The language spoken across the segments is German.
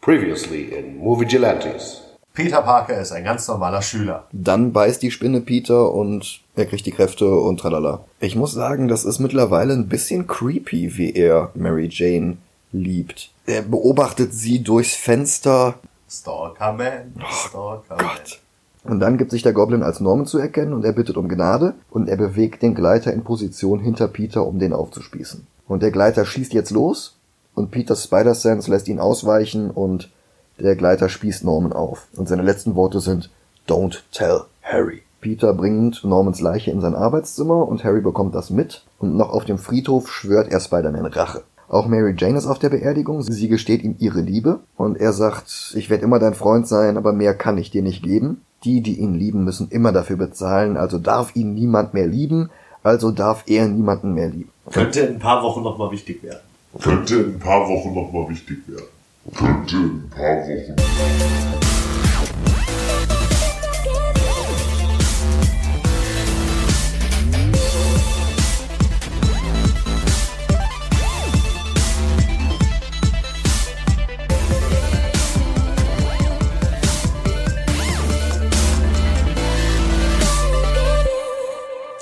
Previously in Movie Gelantes. Peter Parker ist ein ganz normaler Schüler. Dann beißt die Spinne Peter und er kriegt die Kräfte und tralala. Ich muss sagen, das ist mittlerweile ein bisschen creepy, wie er Mary Jane liebt. Er beobachtet sie durchs Fenster. Stalker-Man, Stalker-Man. Gott. Und dann gibt sich der Goblin als Norman zu erkennen und er bittet um Gnade und er bewegt den Gleiter in Position hinter Peter, um den aufzuspießen. Und der Gleiter schießt jetzt los und Peters Spider-Sense lässt ihn ausweichen und der Gleiter spießt Norman auf. Und seine letzten Worte sind Don't tell Harry. Peter bringt Normans Leiche in sein Arbeitszimmer und Harry bekommt das mit und noch auf dem Friedhof schwört er Spider-Man Rache. Auch Mary Jane ist auf der Beerdigung. Sie gesteht ihm ihre Liebe und er sagt, ich werde immer dein Freund sein, aber mehr kann ich dir nicht geben. Die, die ihn lieben, müssen immer dafür bezahlen, also darf ihn niemand mehr lieben, also darf er niemanden mehr lieben. Könnte in ein paar Wochen nochmal wichtig werden. Könnte in ein paar Wochen nochmal wichtig werden. Könnte in ein paar Wochen.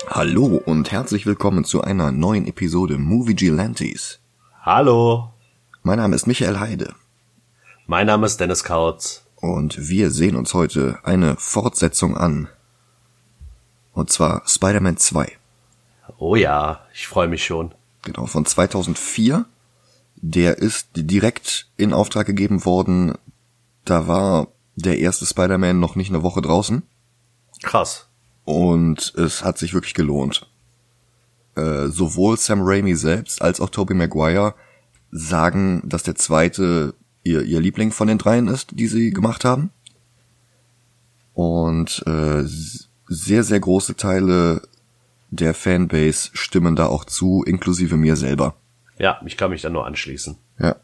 Hallo und herzlich willkommen zu einer neuen Episode Movie Gelantes. Hallo, Mein Name ist Michael Heide mein Name ist Dennis Kautz. und wir sehen uns heute eine Fortsetzung an. Und zwar Spider-Man 2. Oh ja, ich freue mich schon. Genau, von 2004. Der ist direkt in Auftrag gegeben worden. Da war der erste Spider-Man noch nicht eine Woche draußen. Krass. Und es hat sich wirklich gelohnt. Äh, sowohl Sam Raimi selbst als auch Tobey Maguire sagen, dass der zweite ihr, ihr Liebling von den dreien ist, die sie gemacht haben. Und äh, sehr, sehr große Teile der Fanbase stimmen da auch zu, inklusive mir selber. Ja, ich kann mich da nur anschließen. Ja.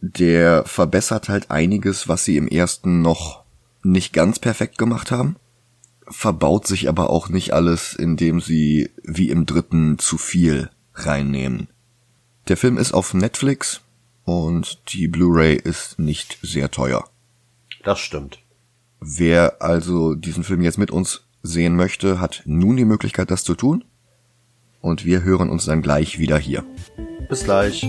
Der verbessert halt einiges, was sie im ersten noch nicht ganz perfekt gemacht haben. Verbaut sich aber auch nicht alles, indem sie wie im dritten zu viel reinnehmen. Der Film ist auf Netflix und die Blu-ray ist nicht sehr teuer. Das stimmt. Wer also diesen Film jetzt mit uns sehen möchte, hat nun die Möglichkeit, das zu tun. Und wir hören uns dann gleich wieder hier. Bis gleich.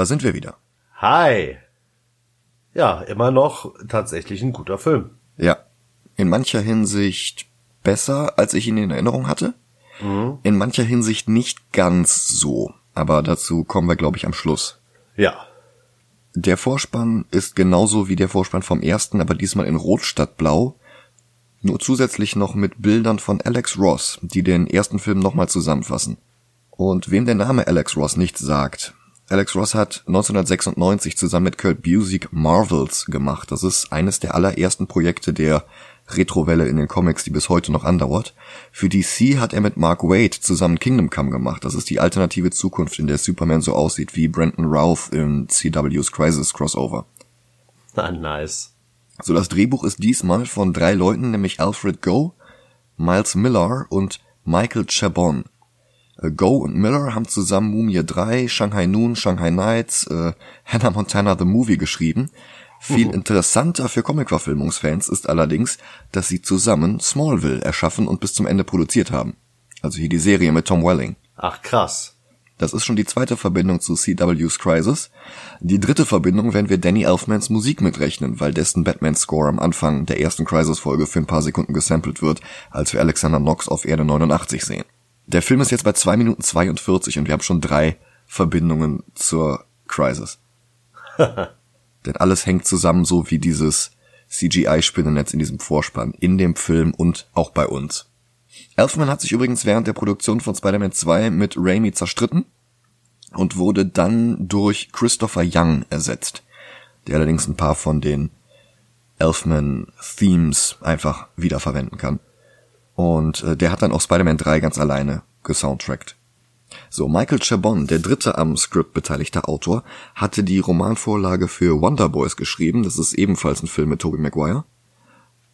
Da sind wir wieder. Hi. Ja, immer noch tatsächlich ein guter Film. Ja, in mancher Hinsicht besser, als ich ihn in Erinnerung hatte. In mancher Hinsicht nicht ganz so, aber dazu kommen wir, glaube ich, am Schluss. Ja. Der Vorspann ist genauso wie der Vorspann vom ersten, aber diesmal in Rot statt Blau. Nur zusätzlich noch mit Bildern von Alex Ross, die den ersten Film nochmal zusammenfassen. Und wem der Name Alex Ross nichts sagt, Alex Ross hat 1996 zusammen mit Kurt Busiek Marvels gemacht. Das ist eines der allerersten Projekte der Retrowelle in den Comics, die bis heute noch andauert. Für DC hat er mit Mark Waid zusammen Kingdom Come gemacht. Das ist die alternative Zukunft, in der Superman so aussieht wie Brandon Routh im CW's Crisis Crossover. Na, nice. So, das Drehbuch ist diesmal von drei Leuten, nämlich Alfred Go, Miles Miller und Michael Chabon. Äh, Go und Miller haben zusammen Mumie 3, Shanghai Noon, Shanghai Nights, äh, Hannah Montana the Movie geschrieben. Viel interessanter für Comic-Verfilmungsfans ist allerdings, dass sie zusammen Smallville erschaffen und bis zum Ende produziert haben. Also hier die Serie mit Tom Welling. Ach, krass. Das ist schon die zweite Verbindung zu CW's Crisis. Die dritte Verbindung werden wir Danny Elfmans Musik mitrechnen, weil dessen Batman-Score am Anfang der ersten Crisis-Folge für ein paar Sekunden gesampelt wird, als wir Alexander Knox auf Erde 89 sehen. Der Film ist jetzt bei 2 Minuten 42 und wir haben schon drei Verbindungen zur Crisis. Denn alles hängt zusammen, so wie dieses CGI-Spinnennetz in diesem Vorspann, in dem Film und auch bei uns. Elfman hat sich übrigens während der Produktion von Spider-Man 2 mit Raimi zerstritten und wurde dann durch Christopher Young ersetzt, der allerdings ein paar von den Elfman-Themes einfach wiederverwenden kann. Und äh, der hat dann auch Spider-Man 3 ganz alleine gesoundtrackt. So, Michael Chabon, der dritte am Skript beteiligte Autor, hatte die Romanvorlage für Wonder Boys geschrieben. Das ist ebenfalls ein Film mit Tobey Maguire.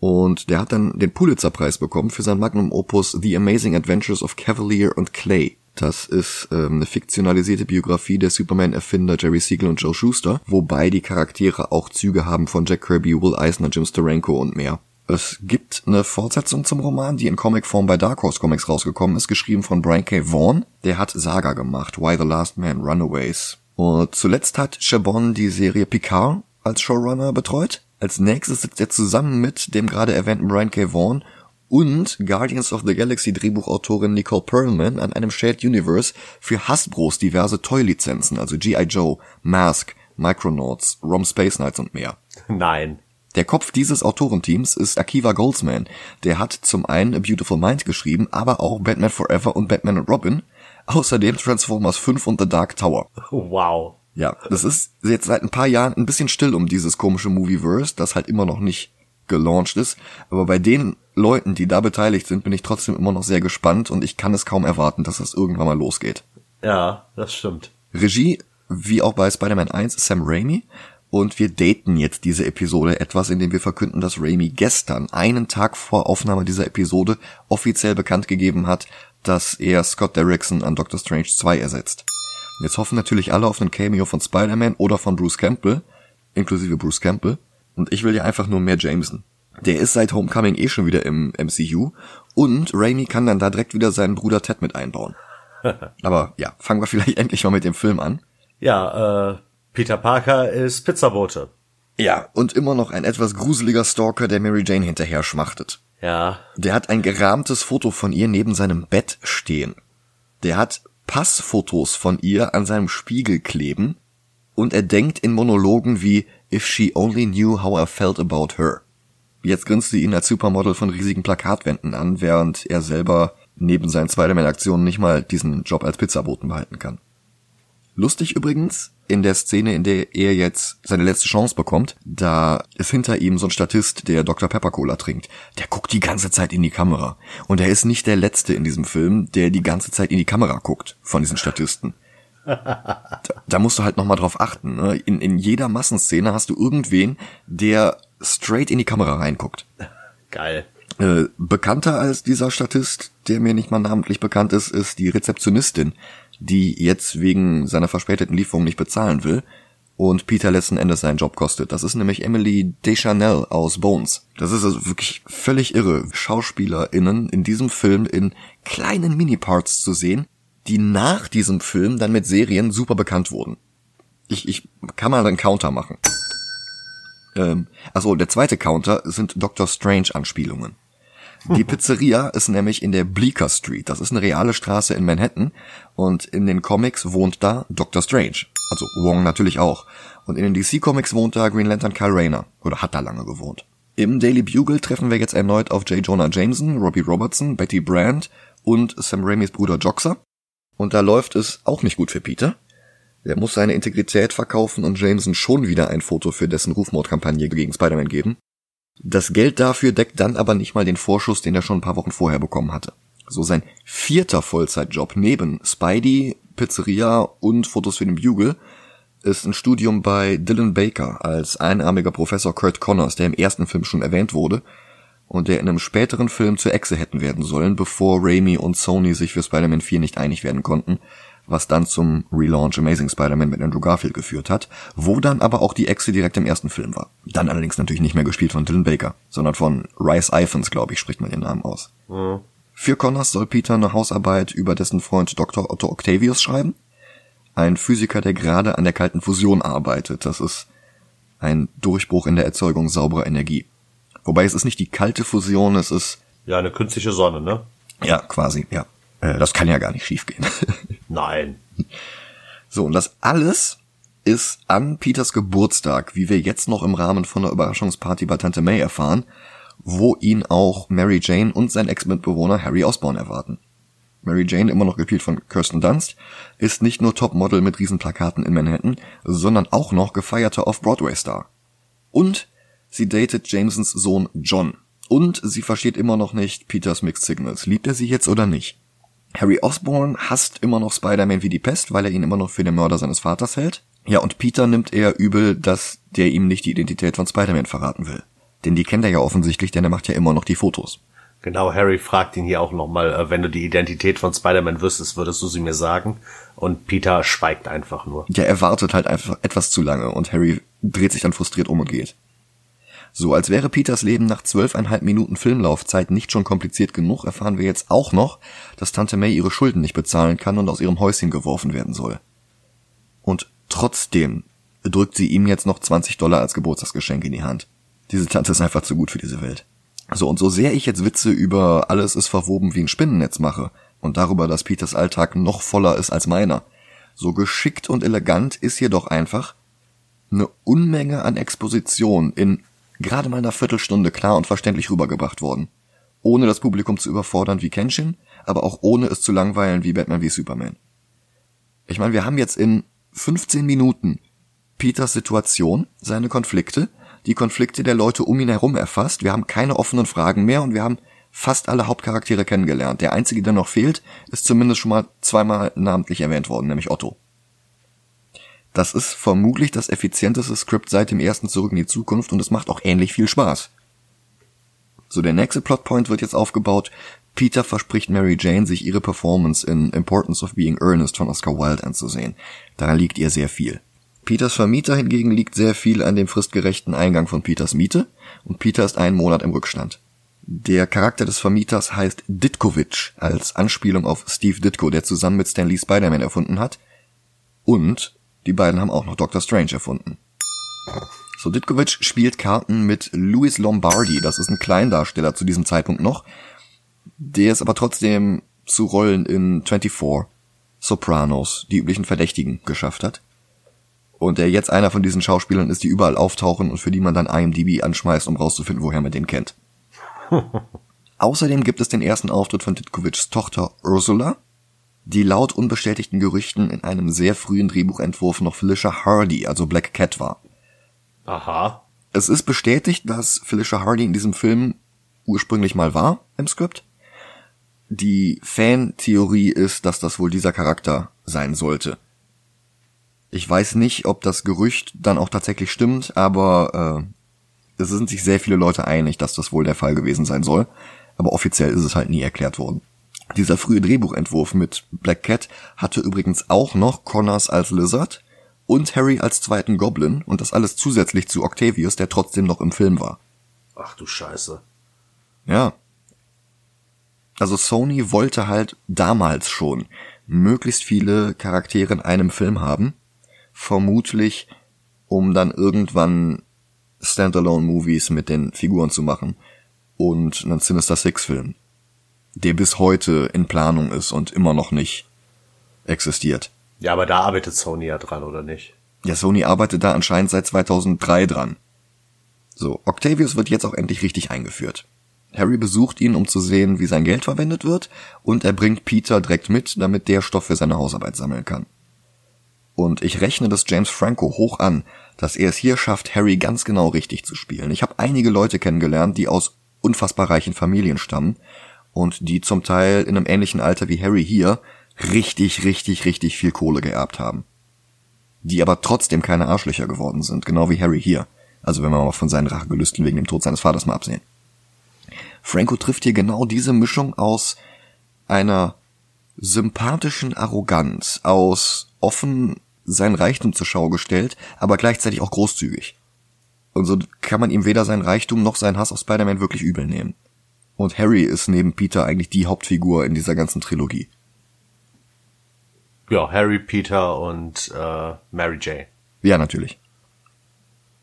Und der hat dann den Pulitzer-Preis bekommen für sein Magnum Opus The Amazing Adventures of Cavalier und Clay. Das ist ähm, eine fiktionalisierte Biografie der Superman-Erfinder Jerry Siegel und Joe Schuster, wobei die Charaktere auch Züge haben von Jack Kirby, Will Eisner, Jim Steranko und mehr. Es gibt eine Fortsetzung zum Roman, die in Comicform bei Dark Horse Comics rausgekommen ist, geschrieben von Brian K. Vaughan. Der hat Saga gemacht, Why the Last Man, Runaways. Und zuletzt hat Chabon die Serie Picard als Showrunner betreut. Als nächstes sitzt er zusammen mit dem gerade erwähnten Brian K. Vaughan und Guardians of the Galaxy Drehbuchautorin Nicole Perlman an einem Shared Universe für Hasbros diverse Toy-Lizenzen, also G.I. Joe, Mask, Micronauts, Rom Space Knights und mehr. Nein. Der Kopf dieses Autorenteams ist Akiva Goldsman. Der hat zum einen A Beautiful Mind geschrieben, aber auch Batman Forever und Batman und Robin. Außerdem Transformers 5 und The Dark Tower. Wow. Ja, das ist jetzt seit ein paar Jahren ein bisschen still um dieses komische Movieverse, das halt immer noch nicht gelauncht ist. Aber bei den Leuten, die da beteiligt sind, bin ich trotzdem immer noch sehr gespannt und ich kann es kaum erwarten, dass das irgendwann mal losgeht. Ja, das stimmt. Regie, wie auch bei Spider-Man 1, Sam Raimi. Und wir daten jetzt diese Episode etwas, indem wir verkünden, dass Raimi gestern, einen Tag vor Aufnahme dieser Episode, offiziell bekannt gegeben hat, dass er Scott Derrickson an Doctor Strange 2 ersetzt. Jetzt hoffen natürlich alle auf einen Cameo von Spider-Man oder von Bruce Campbell, inklusive Bruce Campbell. Und ich will ja einfach nur mehr Jameson. Der ist seit Homecoming eh schon wieder im MCU und Raimi kann dann da direkt wieder seinen Bruder Ted mit einbauen. Aber ja, fangen wir vielleicht endlich mal mit dem Film an. Ja, äh, Peter Parker ist Pizzabote. Ja, und immer noch ein etwas gruseliger Stalker, der Mary Jane hinterher schmachtet. Ja. Der hat ein gerahmtes Foto von ihr neben seinem Bett stehen. Der hat Passfotos von ihr an seinem Spiegel kleben und er denkt in Monologen wie If she only knew how I felt about her. Jetzt grinst sie ihn als Supermodel von riesigen Plakatwänden an, während er selber neben seinen Spider-Man-Aktionen nicht mal diesen Job als Pizzaboten behalten kann. Lustig übrigens, in der Szene, in der er jetzt seine letzte Chance bekommt, da ist hinter ihm so ein Statist, der Dr. Pepper Cola trinkt. Der guckt die ganze Zeit in die Kamera. Und er ist nicht der Letzte in diesem Film, der die ganze Zeit in die Kamera guckt, von diesen Statisten. Da, da musst du halt nochmal drauf achten. Ne? In, in jeder Massenszene hast du irgendwen, der straight in die Kamera reinguckt. Geil. Äh, bekannter als dieser Statist, der mir nicht mal namentlich bekannt ist, ist die Rezeptionistin, die jetzt wegen seiner verspäteten Lieferung nicht bezahlen will und Peter letzten Endes seinen Job kostet. Das ist nämlich Emily Deschanel aus Bones. Das ist also wirklich völlig irre, SchauspielerInnen in diesem Film in kleinen Miniparts zu sehen, die nach diesem Film dann mit Serien super bekannt wurden. Ich, ich kann mal einen Counter machen. Ähm, also der zweite Counter sind Doctor Strange Anspielungen. Die Pizzeria ist nämlich in der Bleecker Street. Das ist eine reale Straße in Manhattan. Und in den Comics wohnt da Doctor Strange. Also Wong natürlich auch. Und in den DC Comics wohnt da Green Lantern Kyle Rayner. Oder hat da lange gewohnt. Im Daily Bugle treffen wir jetzt erneut auf J. Jonah Jameson, Robbie Robertson, Betty Brand und Sam Raimis Bruder Joxer. Und da läuft es auch nicht gut für Peter. Der muss seine Integrität verkaufen und Jameson schon wieder ein Foto für dessen Rufmordkampagne gegen Spider-Man geben. Das Geld dafür deckt dann aber nicht mal den Vorschuss, den er schon ein paar Wochen vorher bekommen hatte. So sein vierter Vollzeitjob neben Spidey, Pizzeria und Fotos für den Bugle ist ein Studium bei Dylan Baker als einarmiger Professor Kurt Connors, der im ersten Film schon erwähnt wurde und der in einem späteren Film zur Echse hätten werden sollen, bevor Raimi und Sony sich für Spider-Man 4 nicht einig werden konnten, was dann zum Relaunch Amazing Spider-Man mit Andrew Garfield geführt hat, wo dann aber auch die Echse direkt im ersten Film war. Dann allerdings natürlich nicht mehr gespielt von Dylan Baker, sondern von Rice Iphans, glaube ich, spricht man den Namen aus. Mhm. Für Connors soll Peter eine Hausarbeit über dessen Freund Dr. Otto Octavius schreiben. Ein Physiker, der gerade an der kalten Fusion arbeitet. Das ist ein Durchbruch in der Erzeugung sauberer Energie. Wobei es ist nicht die kalte Fusion, es ist... Ja, eine künstliche Sonne, ne? Ja, quasi, ja. Äh, das kann ja gar nicht schiefgehen. Nein. So, und das alles ist an Peters Geburtstag, wie wir jetzt noch im Rahmen von einer Überraschungsparty bei Tante May erfahren, wo ihn auch Mary Jane und sein Ex-Mitbewohner Harry Osborn erwarten. Mary Jane, immer noch gespielt von Kirsten Dunst, ist nicht nur Topmodel mit Riesenplakaten in Manhattan, sondern auch noch gefeierter Off-Broadway-Star. Und sie datet Jamesons Sohn John. Und sie versteht immer noch nicht Peters Mixed Signals. Liebt er sie jetzt oder nicht? Harry Osborn hasst immer noch Spider-Man wie die Pest, weil er ihn immer noch für den Mörder seines Vaters hält. Ja, und Peter nimmt eher übel, dass der ihm nicht die Identität von Spider-Man verraten will. Denn die kennt er ja offensichtlich, denn er macht ja immer noch die Fotos. Genau, Harry fragt ihn hier auch nochmal, äh, wenn du die Identität von Spider-Man wüsstest, würdest du sie mir sagen? Und Peter schweigt einfach nur. Ja, er wartet halt einfach etwas zu lange und Harry dreht sich dann frustriert um und geht. So, als wäre Peters Leben nach zwölfeinhalb Minuten Filmlaufzeit nicht schon kompliziert genug, erfahren wir jetzt auch noch, dass Tante May ihre Schulden nicht bezahlen kann und aus ihrem Häuschen geworfen werden soll. Und trotzdem drückt sie ihm jetzt noch 20 Dollar als Geburtstagsgeschenk in die Hand. Diese Tante ist einfach zu gut für diese Welt. So, und so sehr ich jetzt Witze über alles ist verwoben wie ein Spinnennetz mache und darüber, dass Peters Alltag noch voller ist als meiner, so geschickt und elegant ist jedoch einfach eine Unmenge an Exposition in gerade mal einer Viertelstunde klar und verständlich rübergebracht worden. Ohne das Publikum zu überfordern wie Kenshin, aber auch ohne es zu langweilen wie Batman wie Superman. Ich meine, wir haben jetzt in 15 Minuten Peters Situation, seine Konflikte, die Konflikte der Leute um ihn herum erfasst. Wir haben keine offenen Fragen mehr und wir haben fast alle Hauptcharaktere kennengelernt. Der einzige, der noch fehlt, ist zumindest schon mal zweimal namentlich erwähnt worden, nämlich Otto. Das ist vermutlich das effizienteste Skript seit dem ersten Zurück in die Zukunft und es macht auch ähnlich viel Spaß. So, der nächste Plotpoint wird jetzt aufgebaut. Peter verspricht Mary Jane, sich ihre Performance in Importance of Being Earnest von Oscar Wilde anzusehen. Daran liegt ihr sehr viel. Peters Vermieter hingegen liegt sehr viel an dem fristgerechten Eingang von Peters Miete und Peter ist einen Monat im Rückstand. Der Charakter des Vermieters heißt Ditkovic als Anspielung auf Steve Ditko, der zusammen mit Stan Lee Spider-Man erfunden hat. Und die beiden haben auch noch Doctor Strange erfunden. So, Ditkovic spielt Karten mit Louis Lombardi, das ist ein Kleindarsteller zu diesem Zeitpunkt noch. Der es aber trotzdem zu Rollen in 24, Sopranos, die üblichen Verdächtigen geschafft hat und der jetzt einer von diesen Schauspielern ist, die überall auftauchen und für die man dann IMDb anschmeißt, um rauszufinden, woher man den kennt. Außerdem gibt es den ersten Auftritt von Ditkovics Tochter Ursula, die laut unbestätigten Gerüchten in einem sehr frühen Drehbuchentwurf noch Felicia Hardy, also Black Cat war. Aha. Es ist bestätigt, dass Felicia Hardy in diesem Film ursprünglich mal war im Skript. Die Fan-Theorie ist, dass das wohl dieser Charakter sein sollte. Ich weiß nicht, ob das Gerücht dann auch tatsächlich stimmt, aber äh, es sind sich sehr viele Leute einig, dass das wohl der Fall gewesen sein soll. Aber offiziell ist es halt nie erklärt worden. Dieser frühe Drehbuchentwurf mit Black Cat hatte übrigens auch noch Connors als Lizard und Harry als zweiten Goblin und das alles zusätzlich zu Octavius, der trotzdem noch im Film war. Ach du Scheiße. Ja. Also Sony wollte halt damals schon möglichst viele Charaktere in einem Film haben vermutlich, um dann irgendwann Standalone-Movies mit den Figuren zu machen und einen Sinister Six-Film, der bis heute in Planung ist und immer noch nicht existiert. Ja, aber da arbeitet Sony ja dran, oder nicht? Ja, Sony arbeitet da anscheinend seit 2003 dran. So, Octavius wird jetzt auch endlich richtig eingeführt. Harry besucht ihn, um zu sehen, wie sein Geld verwendet wird, und er bringt Peter direkt mit, damit der Stoff für seine Hausarbeit sammeln kann. Und ich rechne das James Franco hoch an, dass er es hier schafft, Harry ganz genau richtig zu spielen. Ich habe einige Leute kennengelernt, die aus unfassbar reichen Familien stammen und die zum Teil in einem ähnlichen Alter wie Harry hier richtig, richtig, richtig viel Kohle geerbt haben. Die aber trotzdem keine Arschlöcher geworden sind, genau wie Harry hier. Also wenn wir mal von seinen Rachegelüsten wegen dem Tod seines Vaters mal absehen. Franco trifft hier genau diese Mischung aus einer sympathischen Arroganz, aus offen sein Reichtum zur Schau gestellt, aber gleichzeitig auch großzügig. Und so kann man ihm weder sein Reichtum noch seinen Hass auf Spider-Man wirklich übel nehmen. Und Harry ist neben Peter eigentlich die Hauptfigur in dieser ganzen Trilogie. Ja, Harry, Peter und äh, Mary J. Ja, natürlich.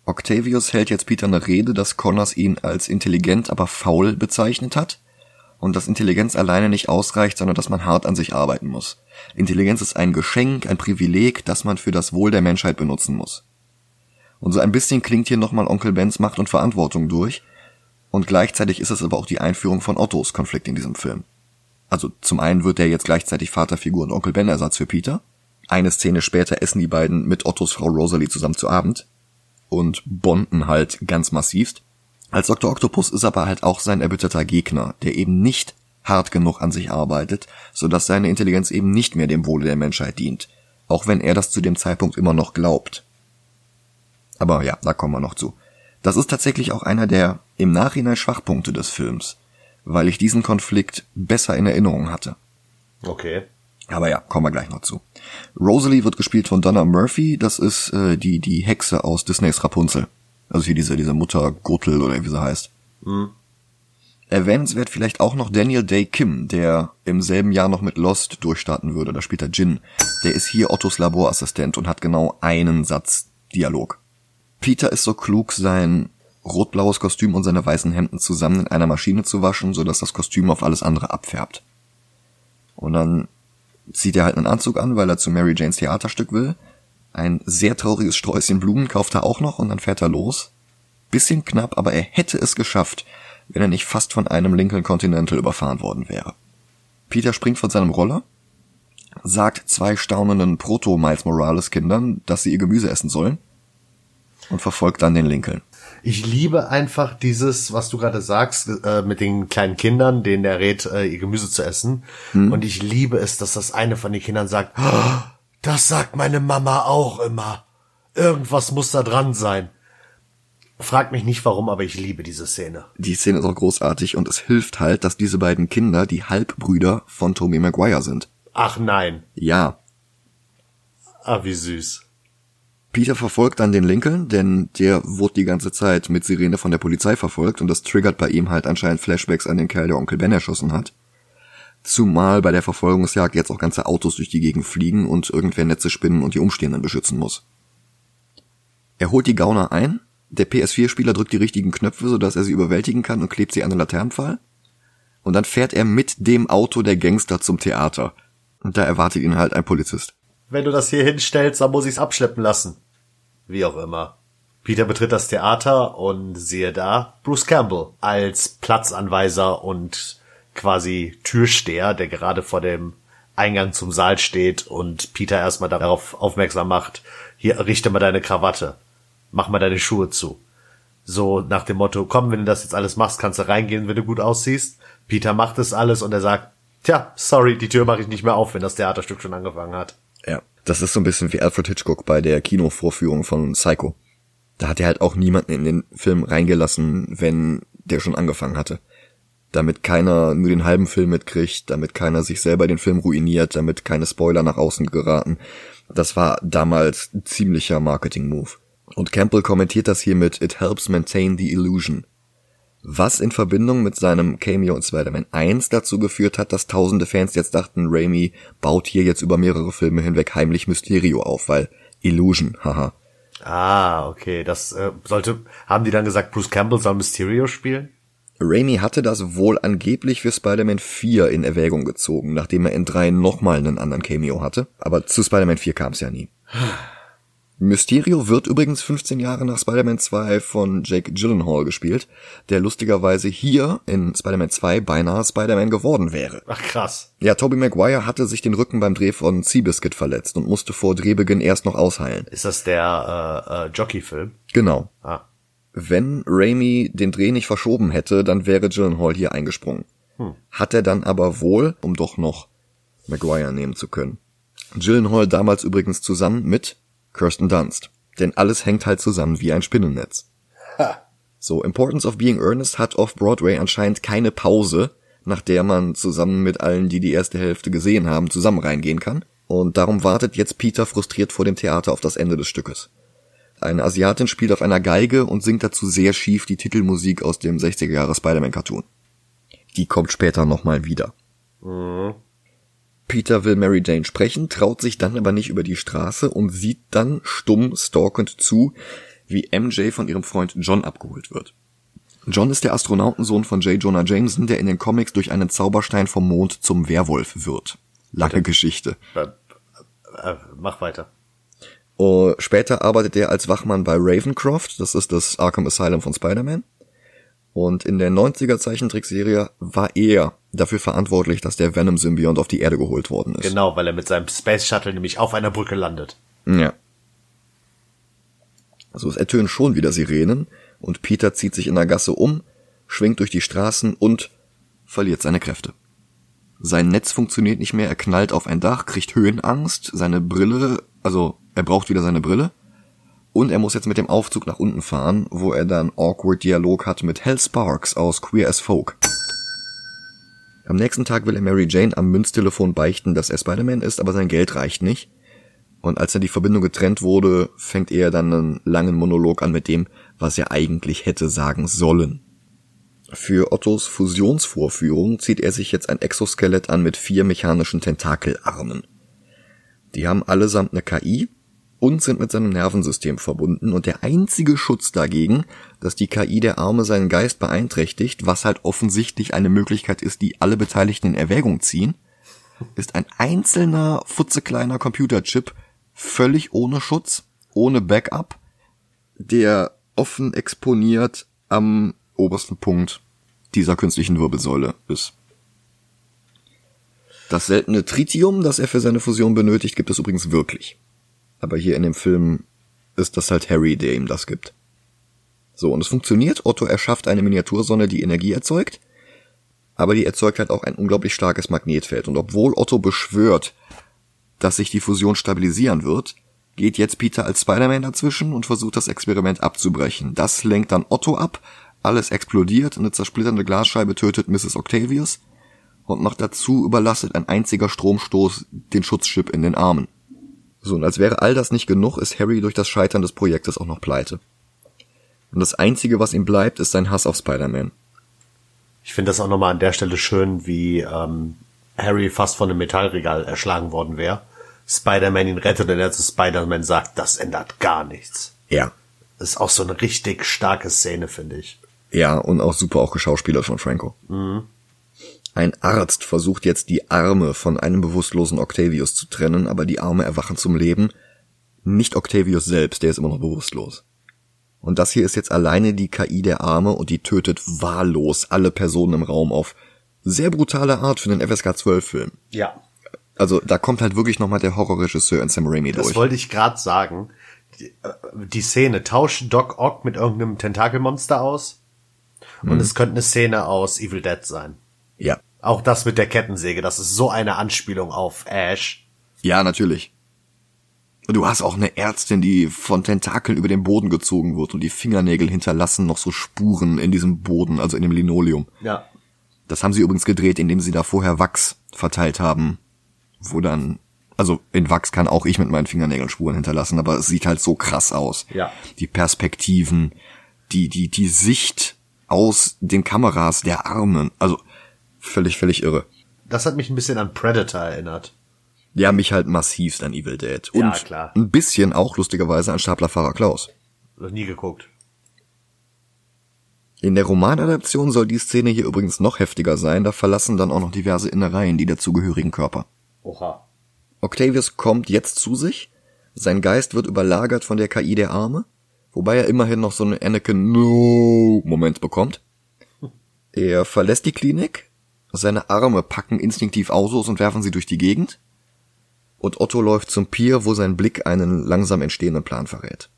Octavius hält jetzt Peter eine Rede, dass Connors ihn als intelligent, aber faul bezeichnet hat und dass Intelligenz alleine nicht ausreicht, sondern dass man hart an sich arbeiten muss. Intelligenz ist ein Geschenk, ein Privileg, das man für das Wohl der Menschheit benutzen muss. Und so ein bisschen klingt hier nochmal Onkel Bens Macht und Verantwortung durch, und gleichzeitig ist es aber auch die Einführung von Ottos Konflikt in diesem Film. Also zum einen wird er jetzt gleichzeitig Vaterfigur und Onkel Ben Ersatz für Peter. Eine Szene später essen die beiden mit Ottos Frau Rosalie zusammen zu Abend und bonden halt ganz massivst. Als Dr. Octopus ist aber halt auch sein erbitterter Gegner, der eben nicht hart genug an sich arbeitet, sodass seine Intelligenz eben nicht mehr dem Wohle der Menschheit dient, auch wenn er das zu dem Zeitpunkt immer noch glaubt. Aber ja, da kommen wir noch zu. Das ist tatsächlich auch einer der im Nachhinein Schwachpunkte des Films, weil ich diesen Konflikt besser in Erinnerung hatte. Okay. Aber ja, kommen wir gleich noch zu. Rosalie wird gespielt von Donna Murphy, das ist äh, die die Hexe aus Disneys Rapunzel. Also hier diese diese Mutter Gürtel oder wie sie heißt. Mhm. Erwähnenswert vielleicht auch noch Daniel Day Kim, der im selben Jahr noch mit Lost durchstarten würde. Da spielt er Jin. Der ist hier Ottos Laborassistent und hat genau einen Satz Dialog. Peter ist so klug, sein rotblaues Kostüm und seine weißen Hemden zusammen in einer Maschine zu waschen, sodass das Kostüm auf alles andere abfärbt. Und dann zieht er halt einen Anzug an, weil er zu Mary Janes Theaterstück will. Ein sehr trauriges Sträußchen Blumen kauft er auch noch und dann fährt er los. Bisschen knapp, aber er hätte es geschafft, wenn er nicht fast von einem Lincoln Continental überfahren worden wäre. Peter springt von seinem Roller, sagt zwei staunenden Proto-Miles Morales Kindern, dass sie ihr Gemüse essen sollen und verfolgt dann den Lincoln. Ich liebe einfach dieses, was du gerade sagst, äh, mit den kleinen Kindern, denen er rät, äh, ihr Gemüse zu essen. Und ich liebe es, dass das eine von den Kindern sagt, "Oh, das sagt meine Mama auch immer. Irgendwas muss da dran sein. Frag mich nicht warum, aber ich liebe diese Szene. Die Szene ist auch großartig und es hilft halt, dass diese beiden Kinder die Halbbrüder von Tommy Maguire sind. Ach nein. Ja, Ah, wie süß. Peter verfolgt dann den Lincoln, denn der wurde die ganze Zeit mit Sirene von der Polizei verfolgt und das triggert bei ihm halt anscheinend Flashbacks an den Kerl, der Onkel Ben erschossen hat. Zumal bei der Verfolgungsjagd jetzt auch ganze Autos durch die Gegend fliegen und irgendwer Netze spinnen und die Umstehenden beschützen muss. Er holt die Gauner ein, der PS4-Spieler drückt die richtigen Knöpfe, sodass er sie überwältigen kann und klebt sie an den Laternenpfahl. Und dann fährt er mit dem Auto der Gangster zum Theater. Und da erwartet ihn halt ein Polizist. Wenn du das hier hinstellst, dann muss ich's abschleppen lassen. Wie auch immer. Peter betritt das Theater und siehe da Bruce Campbell als Platzanweiser und quasi Türsteher, der gerade vor dem Eingang zum Saal steht und Peter erstmal darauf aufmerksam macht, hier richte mal deine Krawatte, mach mal deine Schuhe zu. So nach dem Motto, komm, wenn du das jetzt alles machst, kannst du reingehen, wenn du gut aussiehst. Peter macht es alles und er sagt, tja, sorry, die Tür mache ich nicht mehr auf, wenn das Theaterstück schon angefangen hat. Ja. Das ist so ein bisschen wie Alfred Hitchcock bei der Kinovorführung von Psycho. Da hat er halt auch niemanden in den Film reingelassen, wenn der schon angefangen hatte. Damit keiner nur den halben Film mitkriegt, damit keiner sich selber den Film ruiniert, damit keine Spoiler nach außen geraten. Das war damals ziemlicher Marketing-Move. Und Campbell kommentiert das hier mit It helps maintain the illusion. Was in Verbindung mit seinem Cameo in Spider-Man 1 dazu geführt hat, dass tausende Fans jetzt dachten, Raimi baut hier jetzt über mehrere Filme hinweg heimlich Mysterio auf, weil Illusion, haha. Ah, okay. Das äh, sollte. Haben die dann gesagt, Bruce Campbell soll Mysterio spielen? Raimi hatte das wohl angeblich für Spider-Man 4 in Erwägung gezogen, nachdem er in 3 nochmal einen anderen Cameo hatte. Aber zu Spider-Man 4 kam es ja nie. Mysterio wird übrigens 15 Jahre nach Spider-Man 2 von Jake Gyllenhaal gespielt, der lustigerweise hier in Spider-Man 2 beinahe Spider-Man geworden wäre. Ach krass. Ja, Tobey Maguire hatte sich den Rücken beim Dreh von Seabiscuit verletzt und musste vor Drehbeginn erst noch ausheilen. Ist das der äh, äh, Jockey-Film? Genau. Ah. Wenn Raimi den Dreh nicht verschoben hätte, dann wäre Gyllenhaal hier eingesprungen. Hat er dann aber wohl, um doch noch Maguire nehmen zu können. Gyllenhaal damals übrigens zusammen mit Kirsten Dunst. Denn alles hängt halt zusammen wie ein Spinnennetz. So, Importance of Being Earnest hat Off-Broadway anscheinend keine Pause, nach der man zusammen mit allen, die die erste Hälfte gesehen haben, zusammen reingehen kann. Und darum wartet jetzt Peter frustriert vor dem Theater auf das Ende des Stückes. Eine Asiatin spielt auf einer Geige und singt dazu sehr schief die Titelmusik aus dem 60er Jahre Spider-Man Cartoon. Die kommt später nochmal wieder. Peter will Mary Jane sprechen, traut sich dann aber nicht über die Straße und sieht dann stumm stalkend zu, wie MJ von ihrem Freund John abgeholt wird. John ist der Astronautensohn von J. Jonah Jameson, der in den Comics durch einen Zauberstein vom Mond zum Werwolf wird. Lange Geschichte. Äh, äh, mach weiter. Uh, später arbeitet er als Wachmann bei Ravencroft, das ist das Arkham Asylum von Spider-Man. Und in der 90er Zeichentrickserie war er dafür verantwortlich, dass der Venom-Symbiont auf die Erde geholt worden ist. Genau, weil er mit seinem Space Shuttle nämlich auf einer Brücke landet. Ja. Also es ertönen schon wieder Sirenen und Peter zieht sich in der Gasse um, schwingt durch die Straßen und verliert seine Kräfte. Sein Netz funktioniert nicht mehr, er knallt auf ein Dach, kriegt Höhenangst, seine Brille, also er braucht wieder seine Brille. Und er muss jetzt mit dem Aufzug nach unten fahren, wo er dann awkward Dialog hat mit Hal Sparks aus Queer as Folk. Am nächsten Tag will er Mary Jane am Münztelefon beichten, dass er Spider-Man ist, aber sein Geld reicht nicht. Und als dann die Verbindung getrennt wurde, fängt er dann einen langen Monolog an mit dem, was er eigentlich hätte sagen sollen. Für Ottos Fusionsvorführung zieht er sich jetzt ein Exoskelett an mit vier mechanischen Tentakelarmen. Die haben allesamt eine KI und sind mit seinem Nervensystem verbunden und der einzige Schutz dagegen, dass die KI der Arme seinen Geist beeinträchtigt, was halt offensichtlich eine Möglichkeit ist, die alle Beteiligten in Erwägung ziehen, ist ein einzelner futzekleiner Computerchip, völlig ohne Schutz, ohne Backup, der offen exponiert am obersten Punkt dieser künstlichen Wirbelsäule ist. Das seltene Tritium, das er für seine Fusion benötigt, gibt es übrigens wirklich. Aber hier in dem Film ist das halt Harry, der ihm das gibt. So, und es funktioniert. Otto erschafft eine Miniatursonne, die Energie erzeugt. Aber die erzeugt halt auch ein unglaublich starkes Magnetfeld. Und obwohl Otto beschwört, dass sich die Fusion stabilisieren wird, geht jetzt Peter als Spider-Man dazwischen und versucht das Experiment abzubrechen. Das lenkt dann Otto ab, alles explodiert, eine zersplitternde Glasscheibe tötet Mrs. Octavius und noch dazu überlastet ein einziger Stromstoß den Schutzchip in den Armen. So, und als wäre all das nicht genug, ist Harry durch das Scheitern des Projektes auch noch pleite. Und das Einzige, was ihm bleibt, ist sein Hass auf Spider-Man. Ich finde das auch nochmal an der Stelle schön, wie ähm, Harry fast von einem Metallregal erschlagen worden wäre. Spider-Man ihn rettet und er zu Spider-Man sagt, das ändert gar nichts. Ja. Das ist auch so eine richtig starke Szene, finde ich. Ja, und auch super auch geschauspielert von Franco. Mhm. Ein Arzt versucht jetzt die Arme von einem bewusstlosen Octavius zu trennen, aber die Arme erwachen zum Leben. Nicht Octavius selbst, der ist immer noch bewusstlos. Und das hier ist jetzt alleine die KI der Arme und die tötet wahllos alle Personen im Raum auf sehr brutale Art für den FSK 12 Film. Ja. Also da kommt halt wirklich nochmal der Horrorregisseur in Sam Raimi Das durch. wollte ich gerade sagen. Die, äh, die Szene tauscht Doc Ock mit irgendeinem Tentakelmonster aus. Und es könnte eine Szene aus Evil Dead sein. Auch das mit der Kettensäge, das ist so eine Anspielung auf Ash. Ja, natürlich. Du hast auch eine Ärztin, die von Tentakeln über den Boden gezogen wird und die Fingernägel hinterlassen noch so Spuren in diesem Boden, also in dem Linoleum. Ja. Das haben sie übrigens gedreht, indem sie da vorher Wachs verteilt haben, wo dann, also in Wachs kann auch ich mit meinen Fingernägeln Spuren hinterlassen, aber es sieht halt so krass aus. Ja. Die Perspektiven, die, die, die Sicht aus den Kameras der Armen, also völlig, völlig irre. Das hat mich ein bisschen an Predator erinnert. Ja, mich halt massivst an Evil Dead. Und Ja, klar. ein bisschen auch lustigerweise an Staplerfahrer Klaus. Noch nie geguckt. In der Romanadaption soll die Szene hier übrigens noch heftiger sein, da verlassen dann auch noch diverse Innereien die dazugehörigen Körper. Oha. Octavius kommt jetzt zu sich, sein Geist wird überlagert von der KI der Arme, wobei er immerhin noch so einen Anakin No Moment bekommt. Er verlässt die Klinik, seine Arme packen instinktiv Ausos und werfen sie durch die Gegend. Und Otto läuft zum Pier, wo sein Blick einen langsam entstehenden Plan verrät.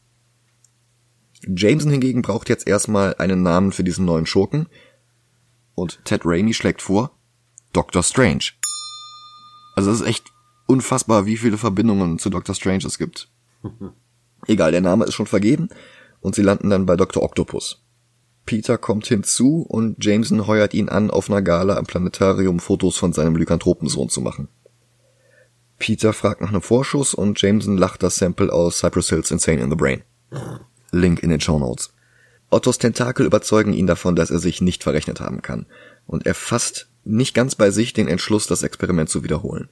Jameson hingegen braucht jetzt erstmal einen Namen für diesen neuen Schurken. Und Ted Raimi schlägt vor Doctor Strange. Also es ist echt unfassbar, wie viele Verbindungen zu Doctor Strange es gibt. Egal, der Name ist schon vergeben und sie landen dann bei Dr. Octopus. Peter kommt hinzu und Jameson heuert ihn an, auf einer Gala im Planetarium Fotos von seinem Lykanthropensohn zu machen. Peter fragt nach einem Vorschuss und Jameson lacht das Sample aus Cypress Hills Insane in the Brain. Link in den Show Notes. Ottos Tentakel überzeugen ihn davon, dass er sich nicht verrechnet haben kann. Und er fasst nicht ganz bei sich den Entschluss, das Experiment zu wiederholen.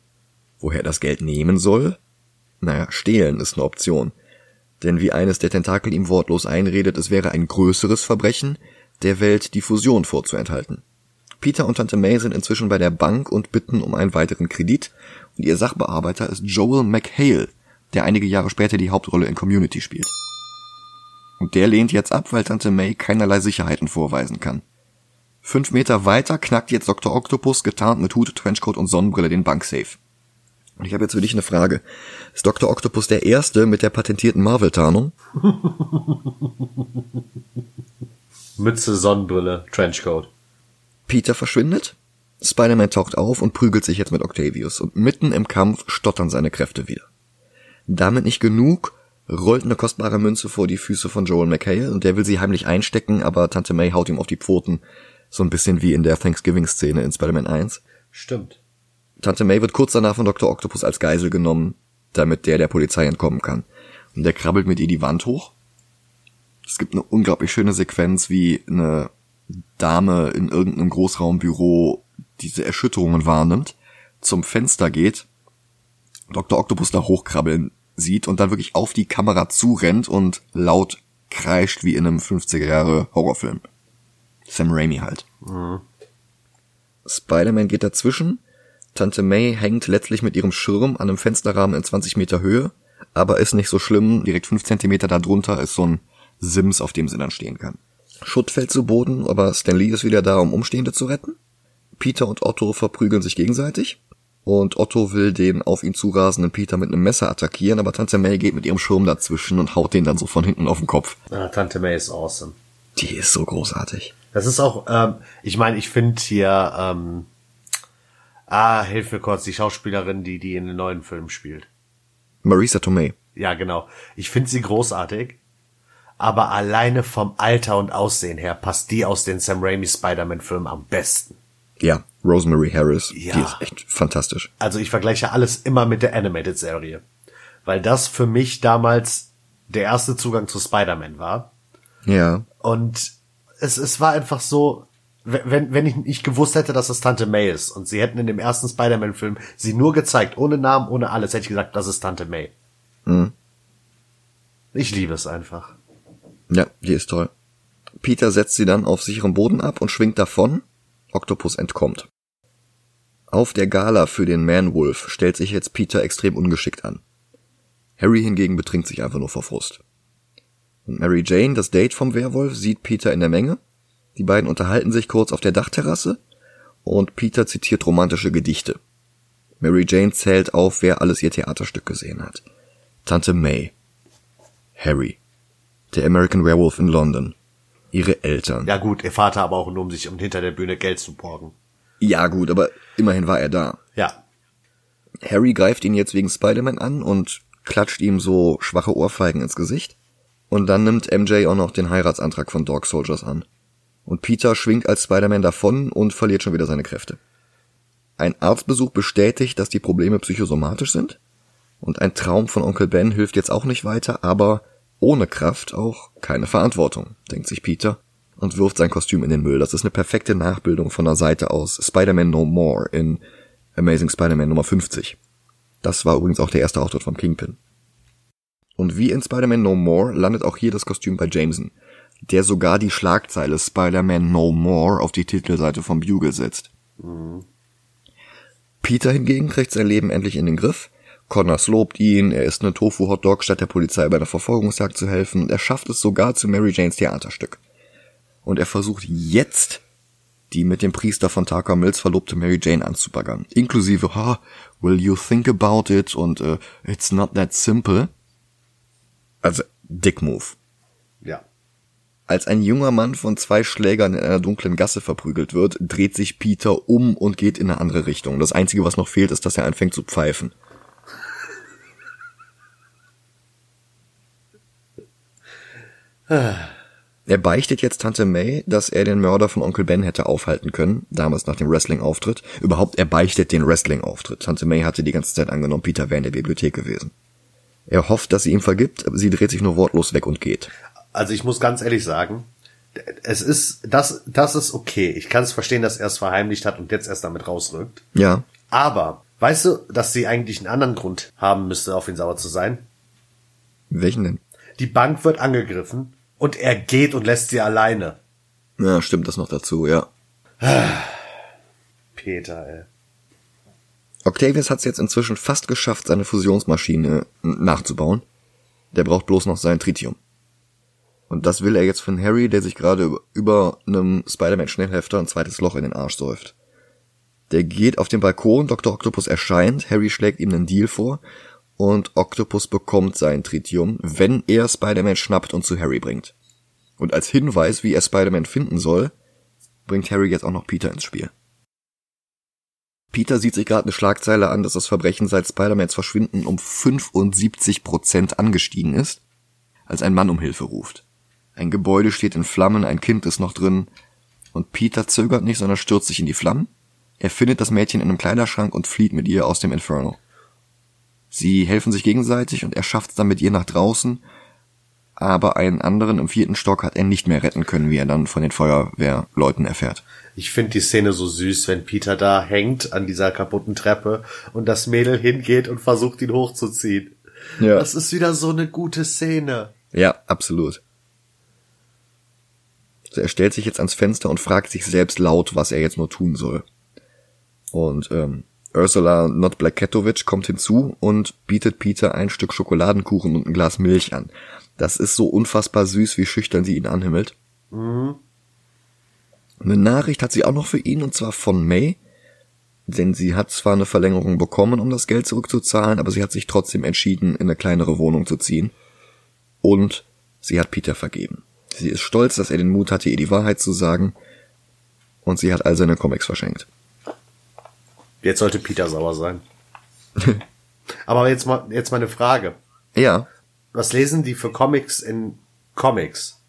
Woher er das Geld nehmen soll? Naja, stehlen ist eine Option. Denn wie eines der Tentakel ihm wortlos einredet, es wäre ein größeres Verbrechen, der Welt die Fusion vorzuenthalten. Peter und Tante May sind inzwischen bei der Bank und bitten um einen weiteren Kredit und ihr Sachbearbeiter ist Joel McHale, der einige Jahre später die Hauptrolle in Community spielt. Und der lehnt jetzt ab, weil Tante May keinerlei Sicherheiten vorweisen kann. Fünf Meter weiter knackt jetzt Dr. Octopus getarnt mit Hut, Trenchcoat und Sonnenbrille den Banksafe. Und ich habe jetzt für dich eine Frage. Ist Dr. Octopus der Erste mit der patentierten Marvel-Tarnung? Mütze, Sonnenbrille, Trenchcoat. Peter verschwindet. Spider-Man taucht auf und prügelt sich jetzt mit Octavius und mitten im Kampf stottern seine Kräfte wieder. Damit nicht genug, rollt eine kostbare Münze vor die Füße von Joel McHale und der will sie heimlich einstecken, aber Tante May haut ihm auf die Pfoten. So ein bisschen wie in der Thanksgiving-Szene in Spider-Man 1. Stimmt. Tante May wird kurz danach von Dr. Octopus als Geisel genommen, damit der der Polizei entkommen kann. Und der krabbelt mit ihr die Wand hoch. Es gibt eine unglaublich schöne Sequenz, wie eine Dame in irgendeinem Großraumbüro diese Erschütterungen wahrnimmt, zum Fenster geht, Dr. Octopus da hochkrabbeln sieht und dann wirklich auf die Kamera zurennt und laut kreischt wie in einem 50er Jahre Horrorfilm. Sam Raimi halt. Mhm. Spider-Man geht dazwischen. Tante May hängt letztlich mit ihrem Schirm an einem Fensterrahmen in 20 Meter Höhe, aber ist nicht so schlimm. Direkt 5 Zentimeter darunter ist so ein Sims, auf dem sie dann stehen kann. Schutt fällt zu Boden, aber Stan Lee ist wieder da, um Umstehende zu retten. Peter und Otto verprügeln sich gegenseitig. Und Otto will den auf ihn zurasenden Peter mit einem Messer attackieren, aber Tante May geht mit ihrem Schirm dazwischen und haut den dann so von hinten auf den Kopf. Ja, Tante May ist awesome. Die ist so großartig. Das ist auch, ähm, ich meine, ich finde hier, ähm, ah, hilf mir kurz, die Schauspielerin, die die in den neuen Filmen spielt. Marisa Tomei. Ja, genau. Ich finde sie großartig, aber alleine vom Alter und Aussehen her passt die aus den Sam Raimi Spider-Man-Filmen am besten. Ja, Rosemary Harris, Ja. die ist echt fantastisch. Also ich vergleiche alles immer mit der Animated-Serie. Weil das für mich damals der erste Zugang zu Spider-Man war. Ja, Und es, es war einfach so, wenn, wenn ich nicht gewusst hätte, dass es Tante May ist und sie hätten in dem ersten Spider-Man-Film sie nur gezeigt, ohne Namen, ohne alles, hätte ich gesagt, das ist Tante May. Ich liebe es einfach. ja, die ist toll. Peter setzt sie dann auf sicherem Boden ab und schwingt davon. Octopus entkommt. Auf der Gala für den Man-Wolf stellt sich jetzt Peter extrem ungeschickt an. Harry hingegen betrinkt sich einfach nur vor Frust. Und Mary Jane, das Date vom Werwolf, sieht Peter in der Menge. Die beiden unterhalten sich kurz auf der Dachterrasse und Peter zitiert romantische Gedichte. Mary Jane zählt auf, wer alles ihr Theaterstück gesehen hat. Tante May, Harry, der American Werewolf in London, ihre Eltern. Ja gut, ihr Vater aber auch nur, um sich um hinter der Bühne Geld zu borgen. Ja gut, aber immerhin war er da. Ja. Harry greift ihn jetzt wegen Spider-Man an und klatscht ihm so schwache Ohrfeigen ins Gesicht. Und dann nimmt MJ auch noch den Heiratsantrag von Dog Soldiers an. Und Peter schwingt als Spider-Man davon und verliert schon wieder seine Kräfte. Ein Arztbesuch bestätigt, dass die Probleme psychosomatisch sind. Und ein Traum von Onkel Ben hilft jetzt auch nicht weiter, aber ohne Kraft auch keine Verantwortung, denkt sich Peter und wirft sein Kostüm in den Müll. Das ist eine perfekte Nachbildung von der Seite aus Spider-Man No More in Amazing Spider-Man Nummer 50. Das war übrigens auch der erste Auftritt vom Kingpin. Und wie in Spider-Man No More landet auch hier das Kostüm bei Jameson, der sogar die Schlagzeile Spider-Man No More auf die Titelseite vom Bugle setzt. Peter hingegen kriegt sein Leben endlich in den Griff. Connors lobt ihn, er isst eine Tofu-Hotdog, statt der Polizei bei einer Verfolgungsjagd zu helfen, und er schafft es sogar zu Mary Janes Theaterstück. Und er versucht jetzt, die mit dem Priester von Tucker Mills verlobte Mary Jane anzubaggern. Inklusive, ha, will you think about it und uh, it's not that simple. Also, Dick Move. Als ein junger Mann von zwei Schlägern in einer dunklen Gasse verprügelt wird, dreht sich Peter um und geht in eine andere Richtung. Das Einzige, was noch fehlt, ist, dass er anfängt zu pfeifen. Er beichtet jetzt Tante May, dass er den Mörder von Onkel Ben hätte aufhalten können, damals nach dem Wrestling-Auftritt. Überhaupt, er beichtet den Wrestling-Auftritt. Tante May hatte die ganze Zeit angenommen, Peter wäre in der Bibliothek gewesen. Er hofft, dass sie ihm vergibt, aber sie dreht sich nur wortlos weg und geht. Also ich muss ganz ehrlich sagen, es ist, das, das ist okay. Ich kann es verstehen, dass er es verheimlicht hat und jetzt erst damit rausrückt. Ja, Aber, weißt du, dass sie eigentlich einen anderen Grund haben müsste, auf ihn sauer zu sein? welchen denn? Die Bank wird angegriffen und er geht und lässt sie alleine. Ja, stimmt das noch dazu, ja. Peter, ey. Octavius hat es jetzt inzwischen fast geschafft, seine Fusionsmaschine nachzubauen. Der braucht bloß noch sein Tritium. Und das will er jetzt von Harry, der sich gerade über, einem Spider-Man-Schnellhefter ein zweites Loch in den Arsch säuft. Der geht auf den Balkon, Dr. Octopus erscheint, Harry schlägt ihm einen Deal vor und Octopus bekommt sein Tritium, wenn er Spider-Man schnappt und zu Harry bringt. Und als Hinweis, wie er Spider-Man finden soll, bringt Harry jetzt auch noch Peter ins Spiel. Peter sieht sich gerade eine Schlagzeile an, dass das Verbrechen seit Spider-Mans Verschwinden um 75 Prozent angestiegen ist, als ein Mann um Hilfe ruft. Ein Gebäude steht in Flammen, ein Kind ist noch drin und Peter zögert nicht, sondern stürzt sich in die Flammen. Er findet das Mädchen in einem Kleiderschrank und flieht mit ihr aus dem Inferno. Sie helfen sich gegenseitig und er schafft es dann mit ihr nach draußen, aber einen anderen im vierten Stock hat er nicht mehr retten können, wie er dann von den Feuerwehrleuten erfährt. Ich finde die Szene so süß, wenn Peter da hängt an dieser kaputten Treppe und das Mädel hingeht und versucht ihn hochzuziehen. Ja. Das ist wieder so eine gute Szene. Ja, absolut. Also er stellt sich jetzt ans Fenster und fragt sich selbst laut, was er jetzt nur tun soll. Und ähm, Ursula Not Blacketovic kommt hinzu und bietet Peter ein Stück Schokoladenkuchen und ein Glas Milch an. Das ist so unfassbar süß, wie schüchtern sie ihn anhimmelt. Eine Nachricht hat sie auch noch für ihn, und zwar von May. Denn sie hat zwar eine Verlängerung bekommen, um das Geld zurückzuzahlen, aber sie hat sich trotzdem entschieden, in eine kleinere Wohnung zu ziehen. Und sie hat Peter vergeben. Sie ist stolz, dass er den Mut hatte, ihr die Wahrheit zu sagen. Und sie hat all seine Comics verschenkt. Jetzt sollte Peter sauer sein. Aber jetzt mal, jetzt mal eine Frage. Ja, Was lesen die für Comics in Comics?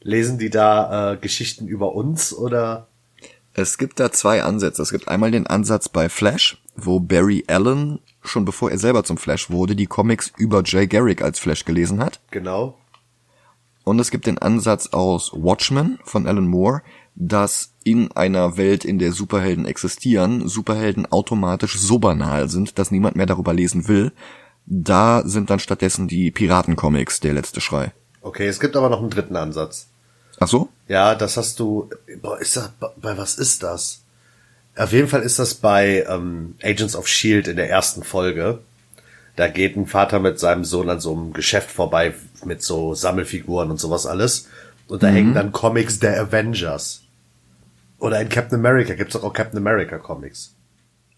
Lesen die da äh, Geschichten über uns oder? Es gibt da zwei Ansätze. Es gibt einmal den Ansatz bei Flash, wo Barry Allen, schon bevor er selber zum Flash wurde, die Comics über Jay Garrick als Flash gelesen hat. Genau. Und es gibt den Ansatz aus Watchmen von Alan Moore, dass in einer Welt, in der Superhelden existieren, Superhelden automatisch so banal sind, dass niemand mehr darüber lesen will. Da sind dann stattdessen die Piratencomics der letzte Schrei. Okay, es gibt aber noch einen dritten Ansatz. Ach so? Ja, das hast du. Boah, ist das, bei was ist das? Auf jeden Fall ist das bei ähm, Agents of Shield in der ersten Folge. Da geht ein Vater mit seinem Sohn an so einem Geschäft vorbei mit so Sammelfiguren und sowas alles. Und da hängen dann Comics der Avengers. Oder in Captain America gibt's doch auch Captain America Comics.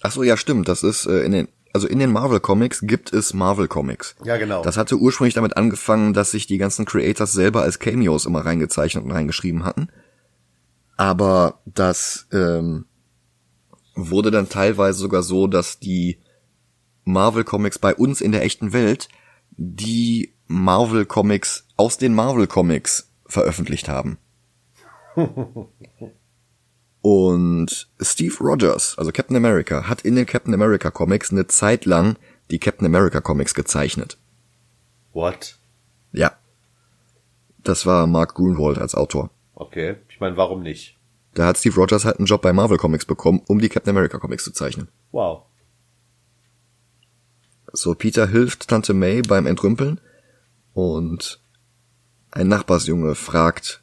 Ach so, ja, stimmt. Das ist äh, in den also in den Marvel Comics gibt es Marvel Comics. Ja, genau. Das hatte ursprünglich damit angefangen, dass sich die ganzen Creators selber als Cameos immer reingezeichnet und reingeschrieben hatten. Aber das ähm, wurde dann teilweise sogar so, dass die Marvel Comics bei uns in der echten Welt die Marvel Comics aus den Marvel Comics veröffentlicht haben. Und Steve Rogers, also Captain America, hat in den Captain America Comics eine Zeit lang die Captain America Comics gezeichnet. What? Ja. Das war Mark Grunwald als Autor. Okay. Ich meine, warum nicht? Da hat Steve Rogers halt einen Job bei Marvel Comics bekommen, um die Captain America Comics zu zeichnen. Wow. So, Peter hilft Tante May beim Entrümpeln und ein Nachbarsjunge fragt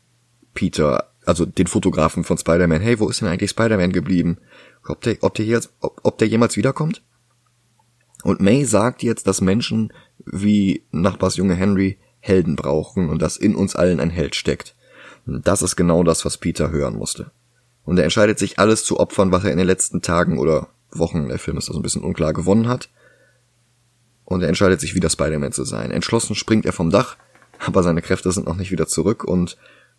Peter, also den Fotografen von Spider-Man, hey, wo ist denn eigentlich Spider-Man geblieben? Ob der, ob der, jetzt, ob, ob der jemals wiederkommt? Und May sagt jetzt, dass Menschen wie Nachbarsjunge Henry Helden brauchen und dass in uns allen ein Held steckt. Und das ist genau das, was Peter hören musste. Und er entscheidet sich, alles zu opfern, was er in den letzten Tagen oder Wochen, der Film ist also ein bisschen unklar, gewonnen hat. Und er entscheidet sich, wieder Spider-Man zu sein. Entschlossen springt er vom Dach, aber seine Kräfte sind noch nicht wieder zurück und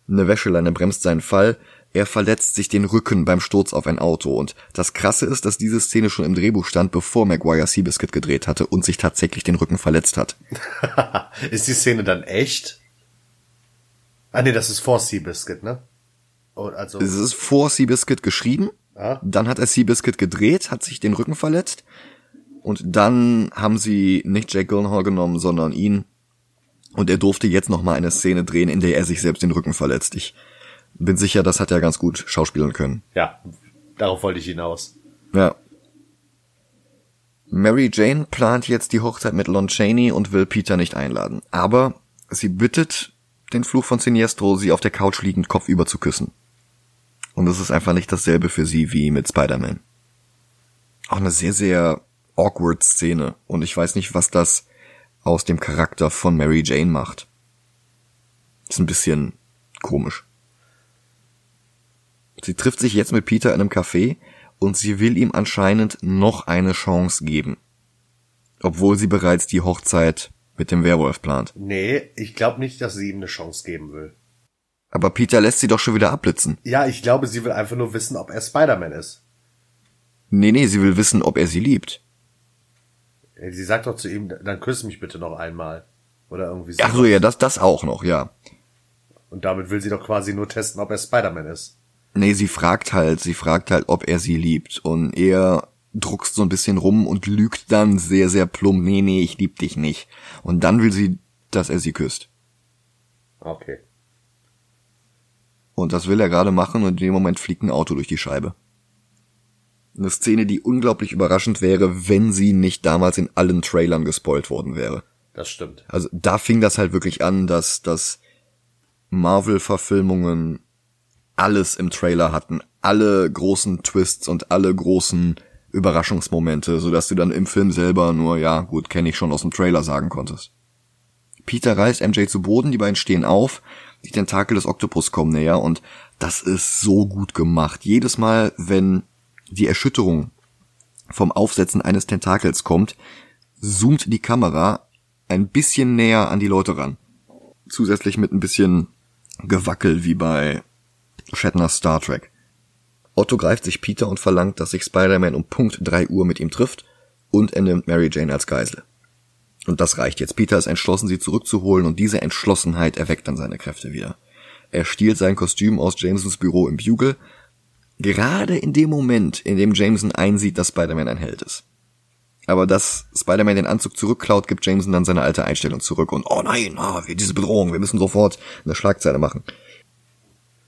eine Wäscheleine bremst seinen Fall. Er verletzt sich den Rücken beim Sturz auf ein Auto. Und das Krasse ist, dass diese Szene schon im Drehbuch stand, bevor Maguire Seabiscuit gedreht hatte und sich tatsächlich den Rücken verletzt hat. ist die Szene dann echt? Ah nee, das ist vor Seabiscuit, ne? Oh, also, Es ist vor Seabiscuit geschrieben, Ja. dann hat er Seabiscuit gedreht, hat sich den Rücken verletzt und dann haben sie nicht Jake Gyllenhaal genommen, sondern ihn und er durfte jetzt noch mal eine Szene drehen, in der er sich selbst den Rücken verletzt. Ich bin sicher, das hat er ganz gut schauspielen können. ja, darauf wollte ich hinaus. Ja. Mary Jane plant jetzt die Hochzeit mit Lon Chaney und will Peter nicht einladen. Aber sie bittet den Fluch von Sinestro, sie auf der Couch liegend kopfüber zu küssen. Und es ist einfach nicht dasselbe für sie wie mit Spider-Man. Auch eine sehr, sehr awkward Szene. Und ich weiß nicht, was das aus dem Charakter von Mary Jane macht. Ist ein bisschen komisch. Sie trifft sich jetzt mit Peter in einem Café und sie will ihm anscheinend noch eine Chance geben. Obwohl sie bereits die Hochzeit mit dem Werwolf plant. Nee, ich glaube nicht, dass sie ihm eine Chance geben will. Aber Peter lässt sie doch schon wieder abblitzen. Ja, ich glaube, sie will einfach nur wissen, ob er Spider-Man ist. Nee, nee, sie will wissen, ob er sie liebt. Sie sagt doch zu ihm, dann küss mich bitte noch einmal. Oder irgendwie so. Ach so, ja, das, das auch noch, ja. Und damit will sie doch quasi nur testen, ob er Spider-Man ist. Nee, sie fragt halt, sie fragt halt, ob er sie liebt. Und er druckst so ein bisschen rum und lügt dann sehr, sehr plump, nee, nee, ich lieb dich nicht. Und dann will sie, dass er sie küsst. Okay. Und das will er gerade machen und in dem Moment fliegt ein Auto durch die Scheibe. Eine Szene, die unglaublich überraschend wäre, wenn sie nicht damals in allen Trailern gespoilt worden wäre. Das stimmt. Also da fing das halt wirklich an, dass, dass Marvel-Verfilmungen alles im Trailer hatten. Alle großen Twists und alle großen Überraschungsmomente, sodass du dann im Film selber nur, ja, gut, kenne ich schon aus dem Trailer sagen konntest. Peter reißt MJ zu Boden, die beiden stehen auf, die Tentakel des Oktopus kommen näher und das ist so gut gemacht. Jedes Mal, wenn die Erschütterung vom Aufsetzen eines Tentakels kommt, zoomt die Kamera ein bisschen näher an die Leute ran. Zusätzlich mit ein bisschen Gewackel wie bei Shatner's Star Trek. Otto greift sich Peter und verlangt, dass sich Spider-Man um Punkt 3 Uhr mit ihm trifft und er nimmt Mary Jane als Geisel. Und das reicht jetzt. Peter ist entschlossen, sie zurückzuholen und diese Entschlossenheit erweckt dann seine Kräfte wieder. Er stiehlt sein Kostüm aus Jamesons Büro im Bugle, gerade in dem Moment, in dem Jameson einsieht, dass Spider-Man ein Held ist. Aber dass Spider-Man den Anzug zurückklaut, gibt Jameson dann seine alte Einstellung zurück und oh nein, wir diese Bedrohung, wir müssen sofort eine Schlagzeile machen.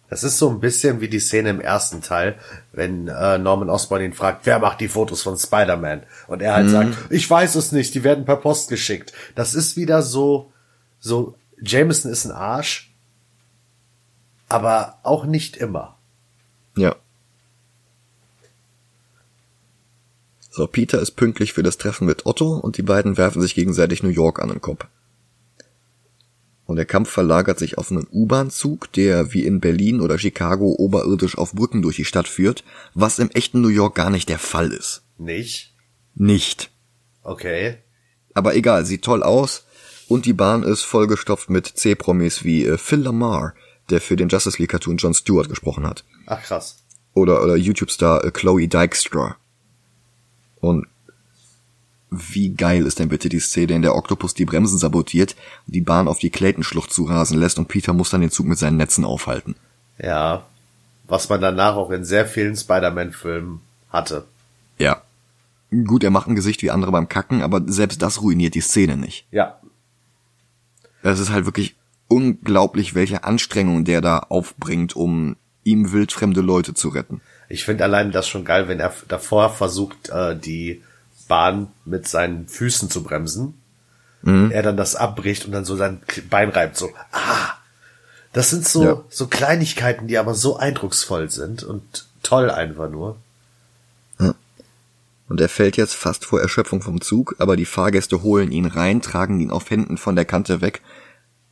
Das ist so ein bisschen wie die Szene im ersten Teil, wenn äh, Norman Osborn ihn fragt, wer macht die Fotos von Spider-Man? Und er halt Mhm. sagt, ich weiß es nicht, die werden per Post geschickt. Das ist wieder so, so, Jameson ist ein Arsch, aber auch nicht immer. Ja. So, Peter ist pünktlich für das Treffen mit Otto und die beiden werfen sich gegenseitig New York an den Kopf. Und der Kampf verlagert sich auf einen U-Bahn-Zug, der wie in Berlin oder Chicago oberirdisch auf Brücken durch die Stadt führt, was im echten New York gar nicht der Fall ist. Nicht? Nicht. Okay. Aber egal, sieht toll aus und die Bahn ist vollgestopft mit C-Promis wie äh, Phil Lamar, der für den Justice League Cartoon John Stewart gesprochen hat. Ach krass. oder, oder YouTube-Star äh, Chloe Dykstra. Und wie geil ist denn bitte die Szene, in der Octopus die Bremsen sabotiert, die Bahn auf die Clayton-Schlucht zurasen lässt und Peter muss dann den Zug mit seinen Netzen aufhalten. Ja. Was man danach auch in sehr vielen Spider-Man-Filmen hatte. Ja. Gut, er macht ein Gesicht wie andere beim Kacken, aber selbst das ruiniert die Szene nicht. Ja. Es ist halt wirklich unglaublich, welche Anstrengung der da aufbringt, um ihm wildfremde Leute zu retten. Ich finde allein das schon geil, wenn er davor versucht, äh, die Bahn mit seinen Füßen zu bremsen. Er dann das abbricht und dann so sein Bein reibt, so, ah. Das sind so, Ja. so Kleinigkeiten, die aber so eindrucksvoll sind und toll einfach nur. Und er fällt jetzt fast vor Erschöpfung vom Zug, aber die Fahrgäste holen ihn rein, tragen ihn auf Händen von der Kante weg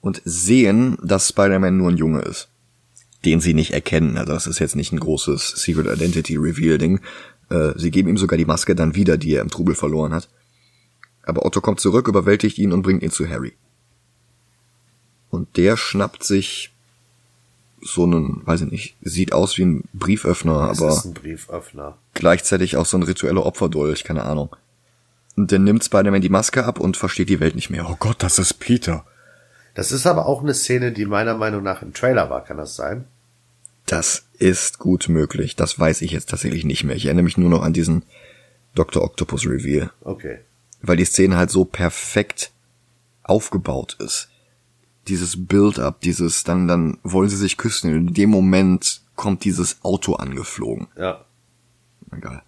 und sehen, dass Spider-Man nur ein Junge ist. Den sie nicht erkennen. Also das ist jetzt nicht ein großes Secret Identity Reveal Ding. Äh, sie geben ihm sogar die Maske dann wieder, die er im Trubel verloren hat. Aber Otto kommt zurück, überwältigt ihn und bringt ihn zu Harry. Und der schnappt sich so einen, weiß ich nicht, sieht aus wie ein Brieföffner, Das aber ist ein Brieföffner. gleichzeitig auch so ein ritueller Opferdolch, keine Ahnung. Und dann nimmt Spider-Man die Maske ab und versteht die Welt nicht mehr. Oh Gott, das ist Peter. Das ist aber auch eine Szene, die meiner Meinung nach im Trailer war, kann das sein? Das ist gut möglich. Das weiß ich jetzt tatsächlich nicht mehr. Ich erinnere mich nur noch an diesen Dr. Octopus Reveal. Okay. Weil die Szene halt so perfekt aufgebaut ist. Dieses Build-up, dieses, dann, dann wollen sie sich küssen. In dem Moment kommt dieses Auto angeflogen. Ja. Egal.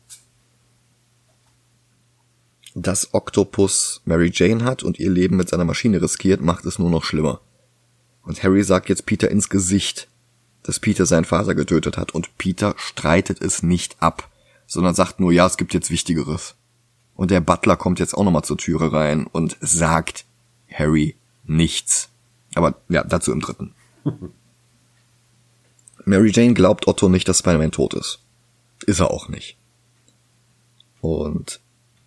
Dass Octopus Mary Jane hat und ihr Leben mit seiner Maschine riskiert, macht es nur noch schlimmer. Und Harry sagt jetzt Peter ins Gesicht, dass Peter seinen Vater getötet hat und Peter streitet es nicht ab, sondern sagt nur, ja, es gibt jetzt Wichtigeres. Und der Butler kommt jetzt auch nochmal zur Türe rein und sagt Harry nichts. Aber ja, dazu im dritten. Mary Jane glaubt Otto nicht, dass Spider-Man tot ist. Ist er auch nicht. Und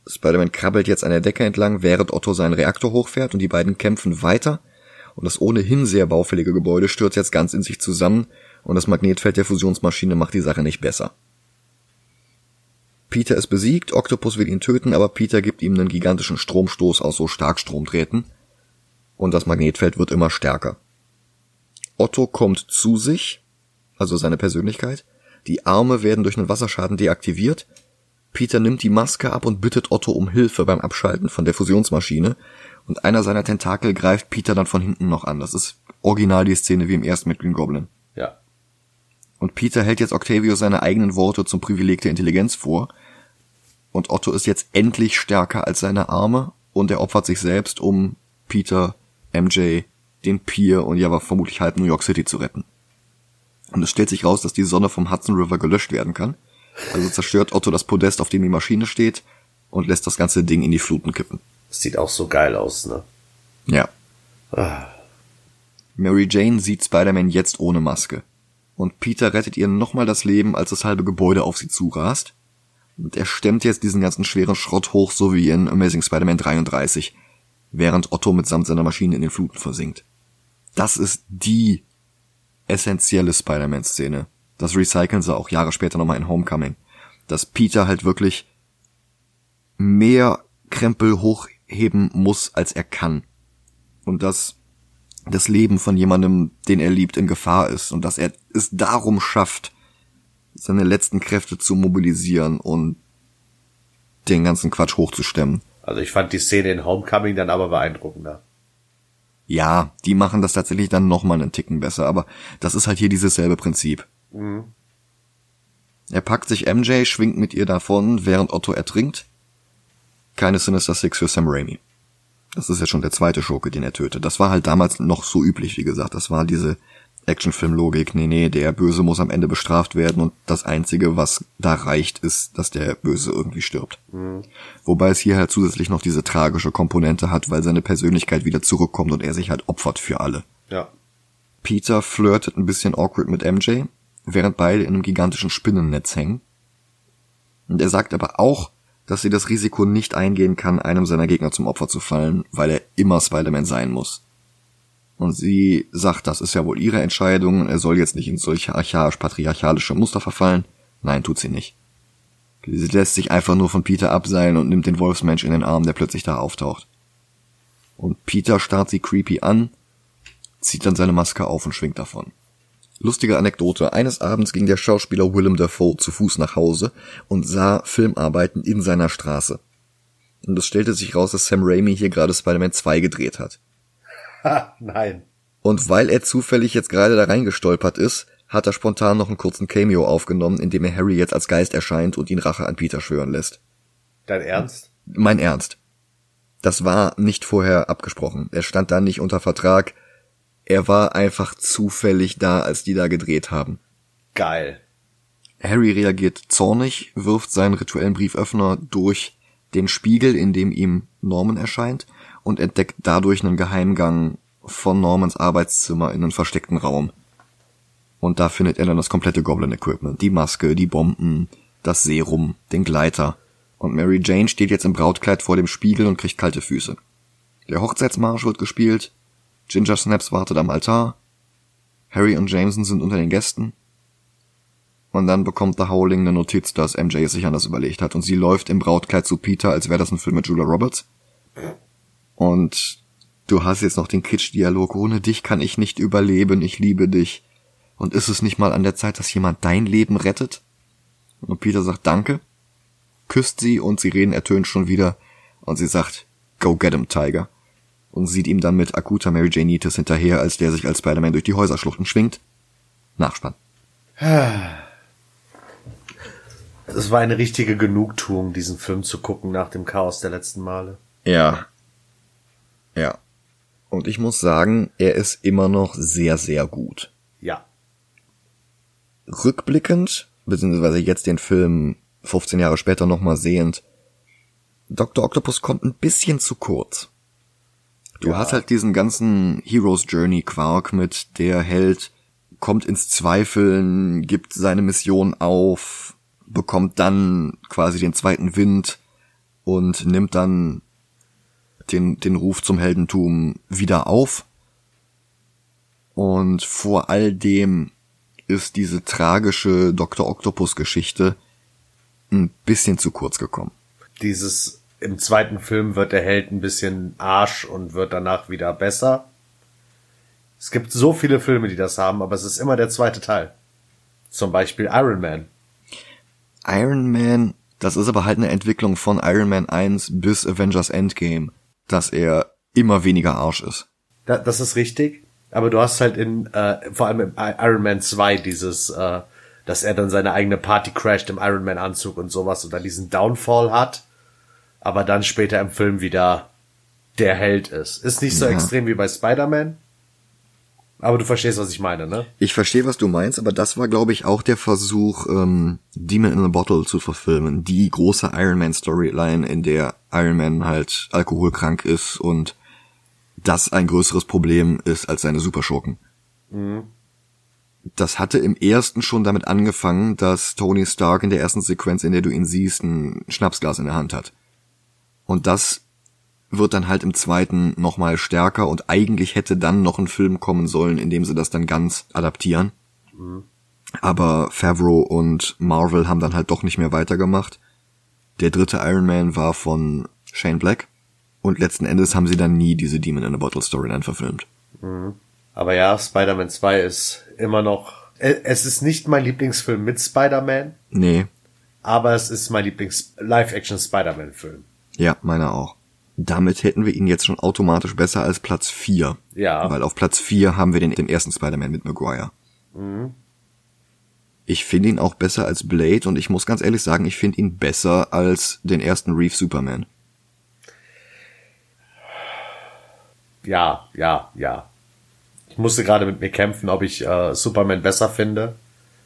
Spider-Man krabbelt jetzt an der Decke entlang, während Otto seinen Reaktor hochfährt und die beiden kämpfen weiter. Und das ohnehin sehr baufällige Gebäude stürzt jetzt ganz in sich zusammen und das Magnetfeld der Fusionsmaschine macht die Sache nicht besser. Peter ist besiegt, Octopus will ihn töten, aber Peter gibt ihm einen gigantischen Stromstoß aus so Starkstromdrähten. Und das Magnetfeld wird immer stärker. Otto kommt zu sich, also seine Persönlichkeit. Die Arme werden durch einen Wasserschaden deaktiviert. Peter nimmt die Maske ab und bittet Otto um Hilfe beim Abschalten von der Fusionsmaschine. Und einer seiner Tentakel greift Peter dann von hinten noch an. Das ist original die Szene wie im ersten mit Green Goblin. Und Peter hält jetzt Octavio seine eigenen Worte zum Privileg der Intelligenz vor. Und Otto ist jetzt endlich stärker als seine Arme und er opfert sich selbst, um Peter, MJ, den Pier und ja vermutlich halb New York City zu retten. Und es stellt sich raus, dass die Sonne vom Hudson River gelöscht werden kann. Also zerstört Otto das Podest, auf dem die Maschine steht und lässt das ganze Ding in die Fluten kippen. Das sieht auch so geil aus, ne? Ja. Ah. Mary Jane sieht Spider-Man jetzt ohne Maske. Und Peter rettet ihr nochmal das Leben, als das halbe Gebäude auf sie zurast. Und er stemmt jetzt diesen ganzen schweren Schrott hoch, so wie in Amazing Spider-Man 33, während Otto mitsamt seiner Maschine in den Fluten versinkt. Das ist die essentielle Spider-Man-Szene. Das recyceln sie auch Jahre später nochmal in Homecoming. Dass Peter halt wirklich mehr Krempel hochheben muss, als er kann. Und dass das Leben von jemandem, den er liebt, in Gefahr ist. Und dass er es darum schafft, seine letzten Kräfte zu mobilisieren und den ganzen Quatsch hochzustemmen. Also ich fand die Szene in Homecoming dann aber beeindruckender. Ja, die machen das tatsächlich dann nochmal einen Ticken besser, aber das ist halt hier dieses selbe Prinzip. Mhm. Er packt sich MJ, schwingt mit ihr davon, während Otto ertrinkt. Keine Sinister Six für Sam Raimi. Das ist ja schon der zweite Schurke, den er tötet. Das war halt damals noch so üblich, wie gesagt. Das war diese Actionfilm-Logik. Nee, nee, der Böse muss am Ende bestraft werden und das Einzige, was da reicht, ist, dass der Böse irgendwie stirbt. Mhm. Wobei es hier halt zusätzlich noch diese tragische Komponente hat, weil seine Persönlichkeit wieder zurückkommt und er sich halt opfert für alle. Ja. Peter flirtet ein bisschen awkward mit MJ, während beide in einem gigantischen Spinnennetz hängen. Und er sagt aber auch, dass sie das Risiko nicht eingehen kann, einem seiner Gegner zum Opfer zu fallen, weil er immer Spider-Man sein muss. Und sie sagt, das ist ja wohl ihre Entscheidung, er soll jetzt nicht in solche archaisch-patriarchalische Muster verfallen. Nein, tut sie nicht. Sie lässt sich einfach nur von Peter abseilen und nimmt den Wolfsmensch in den Arm, der plötzlich da auftaucht. Und Peter starrt sie creepy an, zieht dann seine Maske auf und schwingt davon. Lustige Anekdote. Eines Abends ging der Schauspieler Willem Dafoe zu Fuß nach Hause und sah Filmarbeiten in seiner Straße. Und es stellte sich raus, dass Sam Raimi hier gerade Spider-Man 2 gedreht hat. Ha, nein. Und weil er zufällig jetzt gerade da reingestolpert ist, hat er spontan noch einen kurzen Cameo aufgenommen, in dem er Harry jetzt als Geist erscheint und ihn Rache an Peter schwören lässt. Dein Ernst? Mein Ernst. Das war nicht vorher abgesprochen. Er stand da nicht unter Vertrag. Er war einfach zufällig da, als die da gedreht haben. Geil. Harry reagiert zornig, wirft seinen rituellen Brieföffner durch den Spiegel, in dem ihm Norman erscheint, und entdeckt dadurch einen Geheimgang von Normans Arbeitszimmer in einen versteckten Raum. Und da findet er dann das komplette Goblin-Equipment. Die Maske, die Bomben, das Serum, den Gleiter. Und Mary Jane steht jetzt im Brautkleid vor dem Spiegel und kriegt kalte Füße. Der Hochzeitsmarsch wird gespielt. Ginger Snaps wartet am Altar. Harry und Jameson sind unter den Gästen. Und dann bekommt The Howling eine Notiz, dass MJ sich anders überlegt hat. Und sie läuft im Brautkleid zu Peter, als wäre das ein Film mit Julia Roberts. Und du hast jetzt noch den Kitsch-Dialog. Ohne dich kann ich nicht überleben. Ich liebe dich. Und ist es nicht mal an der Zeit, dass jemand dein Leben rettet? Und Peter sagt Danke, küsst sie und sie reden ertönt schon wieder. Und sie sagt, Go get him, Tiger. Und sieht ihm dann mit akuter Mary Jane-Itis hinterher, als der sich als Spider-Man durch die Häuserschluchten schwingt. Nachspann. Es war eine richtige Genugtuung, diesen Film zu gucken nach dem Chaos der letzten Male. Ja. Ja. Und ich muss sagen, er ist immer noch sehr, sehr gut. Ja. Rückblickend, beziehungsweise jetzt den Film 15 Jahre später nochmal sehend, Dr. Octopus kommt ein bisschen zu kurz. Du Ja. hast halt diesen ganzen Hero's Journey Quark mit der Held kommt ins Zweifeln, gibt seine Mission auf, bekommt dann quasi den zweiten Wind und nimmt dann den, den Ruf zum Heldentum wieder auf. Und vor all dem ist diese tragische Dr. Octopus Geschichte ein bisschen zu kurz gekommen. Dieses im zweiten Film wird der Held ein bisschen Arsch und wird danach wieder besser. Es gibt so viele Filme, die das haben, aber es ist immer der zweite Teil. Zum Beispiel Iron Man. Iron Man, das ist aber halt eine Entwicklung von Iron Man 1 bis Avengers Endgame, dass er immer weniger Arsch ist. Da, das ist richtig. Aber du hast halt in, äh, vor allem im Iron Man 2 dieses, äh, dass er dann seine eigene Party crasht im Iron Man Anzug und sowas und dann diesen Downfall hat, aber dann später im Film wieder der Held ist. Ist nicht so Ja. extrem wie bei Spider-Man. Aber du verstehst, was ich meine, ne? Ich verstehe, was du meinst, aber das war, glaube ich, auch der Versuch, ähm, Demon in a Bottle zu verfilmen. Die große Iron Man Storyline, in der Iron Man halt alkoholkrank ist und das ein größeres Problem ist als seine Superschurken. Das hatte im ersten schon damit angefangen, dass Tony Stark in der ersten Sequenz, in der du ihn siehst, ein Schnapsglas in der Hand hat. Und das wird dann halt im zweiten nochmal stärker und eigentlich hätte dann noch ein Film kommen sollen, in dem sie das dann ganz adaptieren. Aber Favreau und Marvel haben dann halt doch nicht mehr weitergemacht. Der dritte Iron Man war von Shane Black. Und letzten Endes haben sie dann nie diese Demon in a Bottle Storyline verfilmt. Aber ja, Spider-Man 2 ist immer noch, äh, es ist nicht mein Lieblingsfilm mit Spider-Man, Nee, aber es ist mein Lieblings-Live-Action-Spider-Man-Film. Ja, meiner auch. Damit hätten wir ihn jetzt schon automatisch besser als Platz 4. Ja. Weil auf Platz 4 haben wir den, den ersten Spider-Man mit Maguire. Ich finde ihn auch besser als Blade und ich muss ganz ehrlich sagen, ich finde ihn besser als den ersten Reeve Superman. Ja, ja, ja. Ich musste gerade mit mir kämpfen, ob ich äh, Superman besser finde.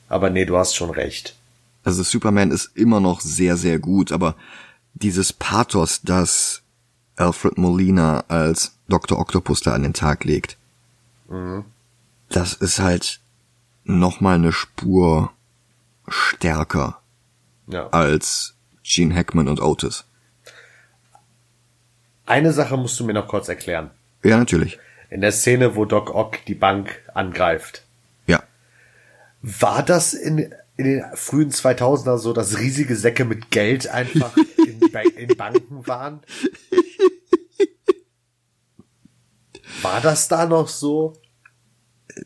Aber nee, du hast schon recht. Also Superman ist immer noch sehr, sehr gut, aber dieses Pathos, das Alfred Molina als Dr. Octopus da an den Tag legt, das ist halt nochmal eine Spur stärker Ja. als Gene Hackman und Otis. Eine Sache musst du mir noch kurz erklären. Ja, natürlich. In der Szene, wo Doc Ock die Bank angreift. Ja. War das in, in den frühen 2000er so, dass riesige Säcke mit Geld einfach in, Ba- in Banken waren? War das da noch so?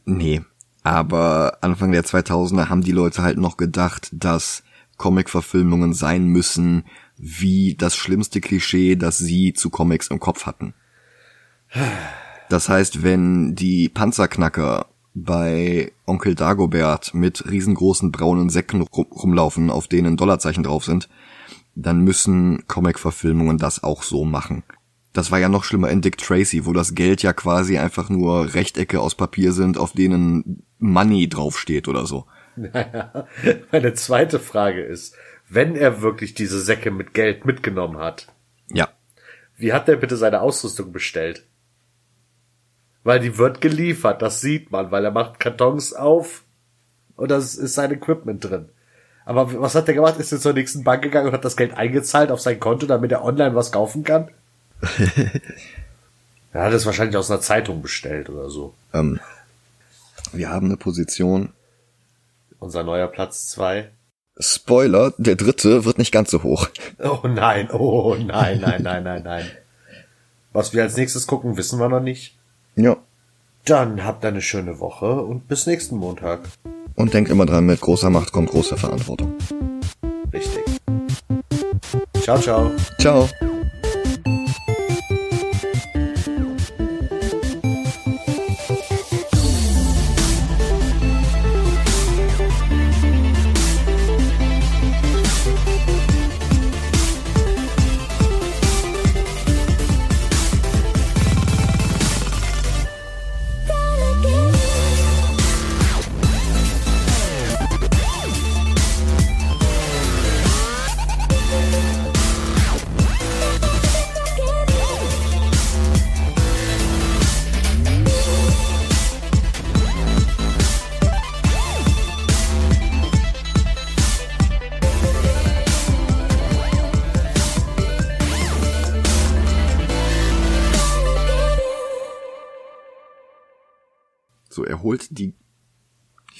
Nee. Aber Anfang der 2000er haben die Leute halt noch gedacht, dass Comic-Verfilmungen sein müssen, wie das schlimmste Klischee, das sie zu Comics im Kopf hatten. Das heißt, wenn die Panzerknacker bei Onkel Dagobert mit riesengroßen braunen Säcken rum- rumlaufen, auf denen Dollarzeichen drauf sind, dann müssen Comic-Verfilmungen das auch so machen. Das war ja noch schlimmer in Dick Tracy, wo das Geld ja quasi einfach nur Rechtecke aus Papier sind, auf denen Money draufsteht oder so. Meine zweite Frage ist, wenn er wirklich diese Säcke mit Geld mitgenommen hat, Ja. wie hat er bitte seine Ausrüstung bestellt? Weil die wird geliefert, das sieht man, weil er macht Kartons auf und das ist sein Equipment drin. Aber was hat er gemacht? Ist er zur nächsten Bank gegangen und hat das Geld eingezahlt auf sein Konto, damit er online was kaufen kann? er hat es wahrscheinlich aus einer Zeitung bestellt oder so. Ähm, wir haben eine Position. Unser neuer Platz zwei. Spoiler, der dritte wird nicht ganz so hoch. Oh nein, oh nein, nein, nein, nein, nein. Was wir als nächstes gucken, wissen wir noch nicht. Ja. Dann habt eine schöne Woche und bis nächsten Montag. Und denkt immer dran, mit großer Macht kommt große Verantwortung. Richtig. Ciao, ciao. Ciao.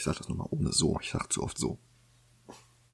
Ich sag das nochmal ohne so. Ich sag zu oft so.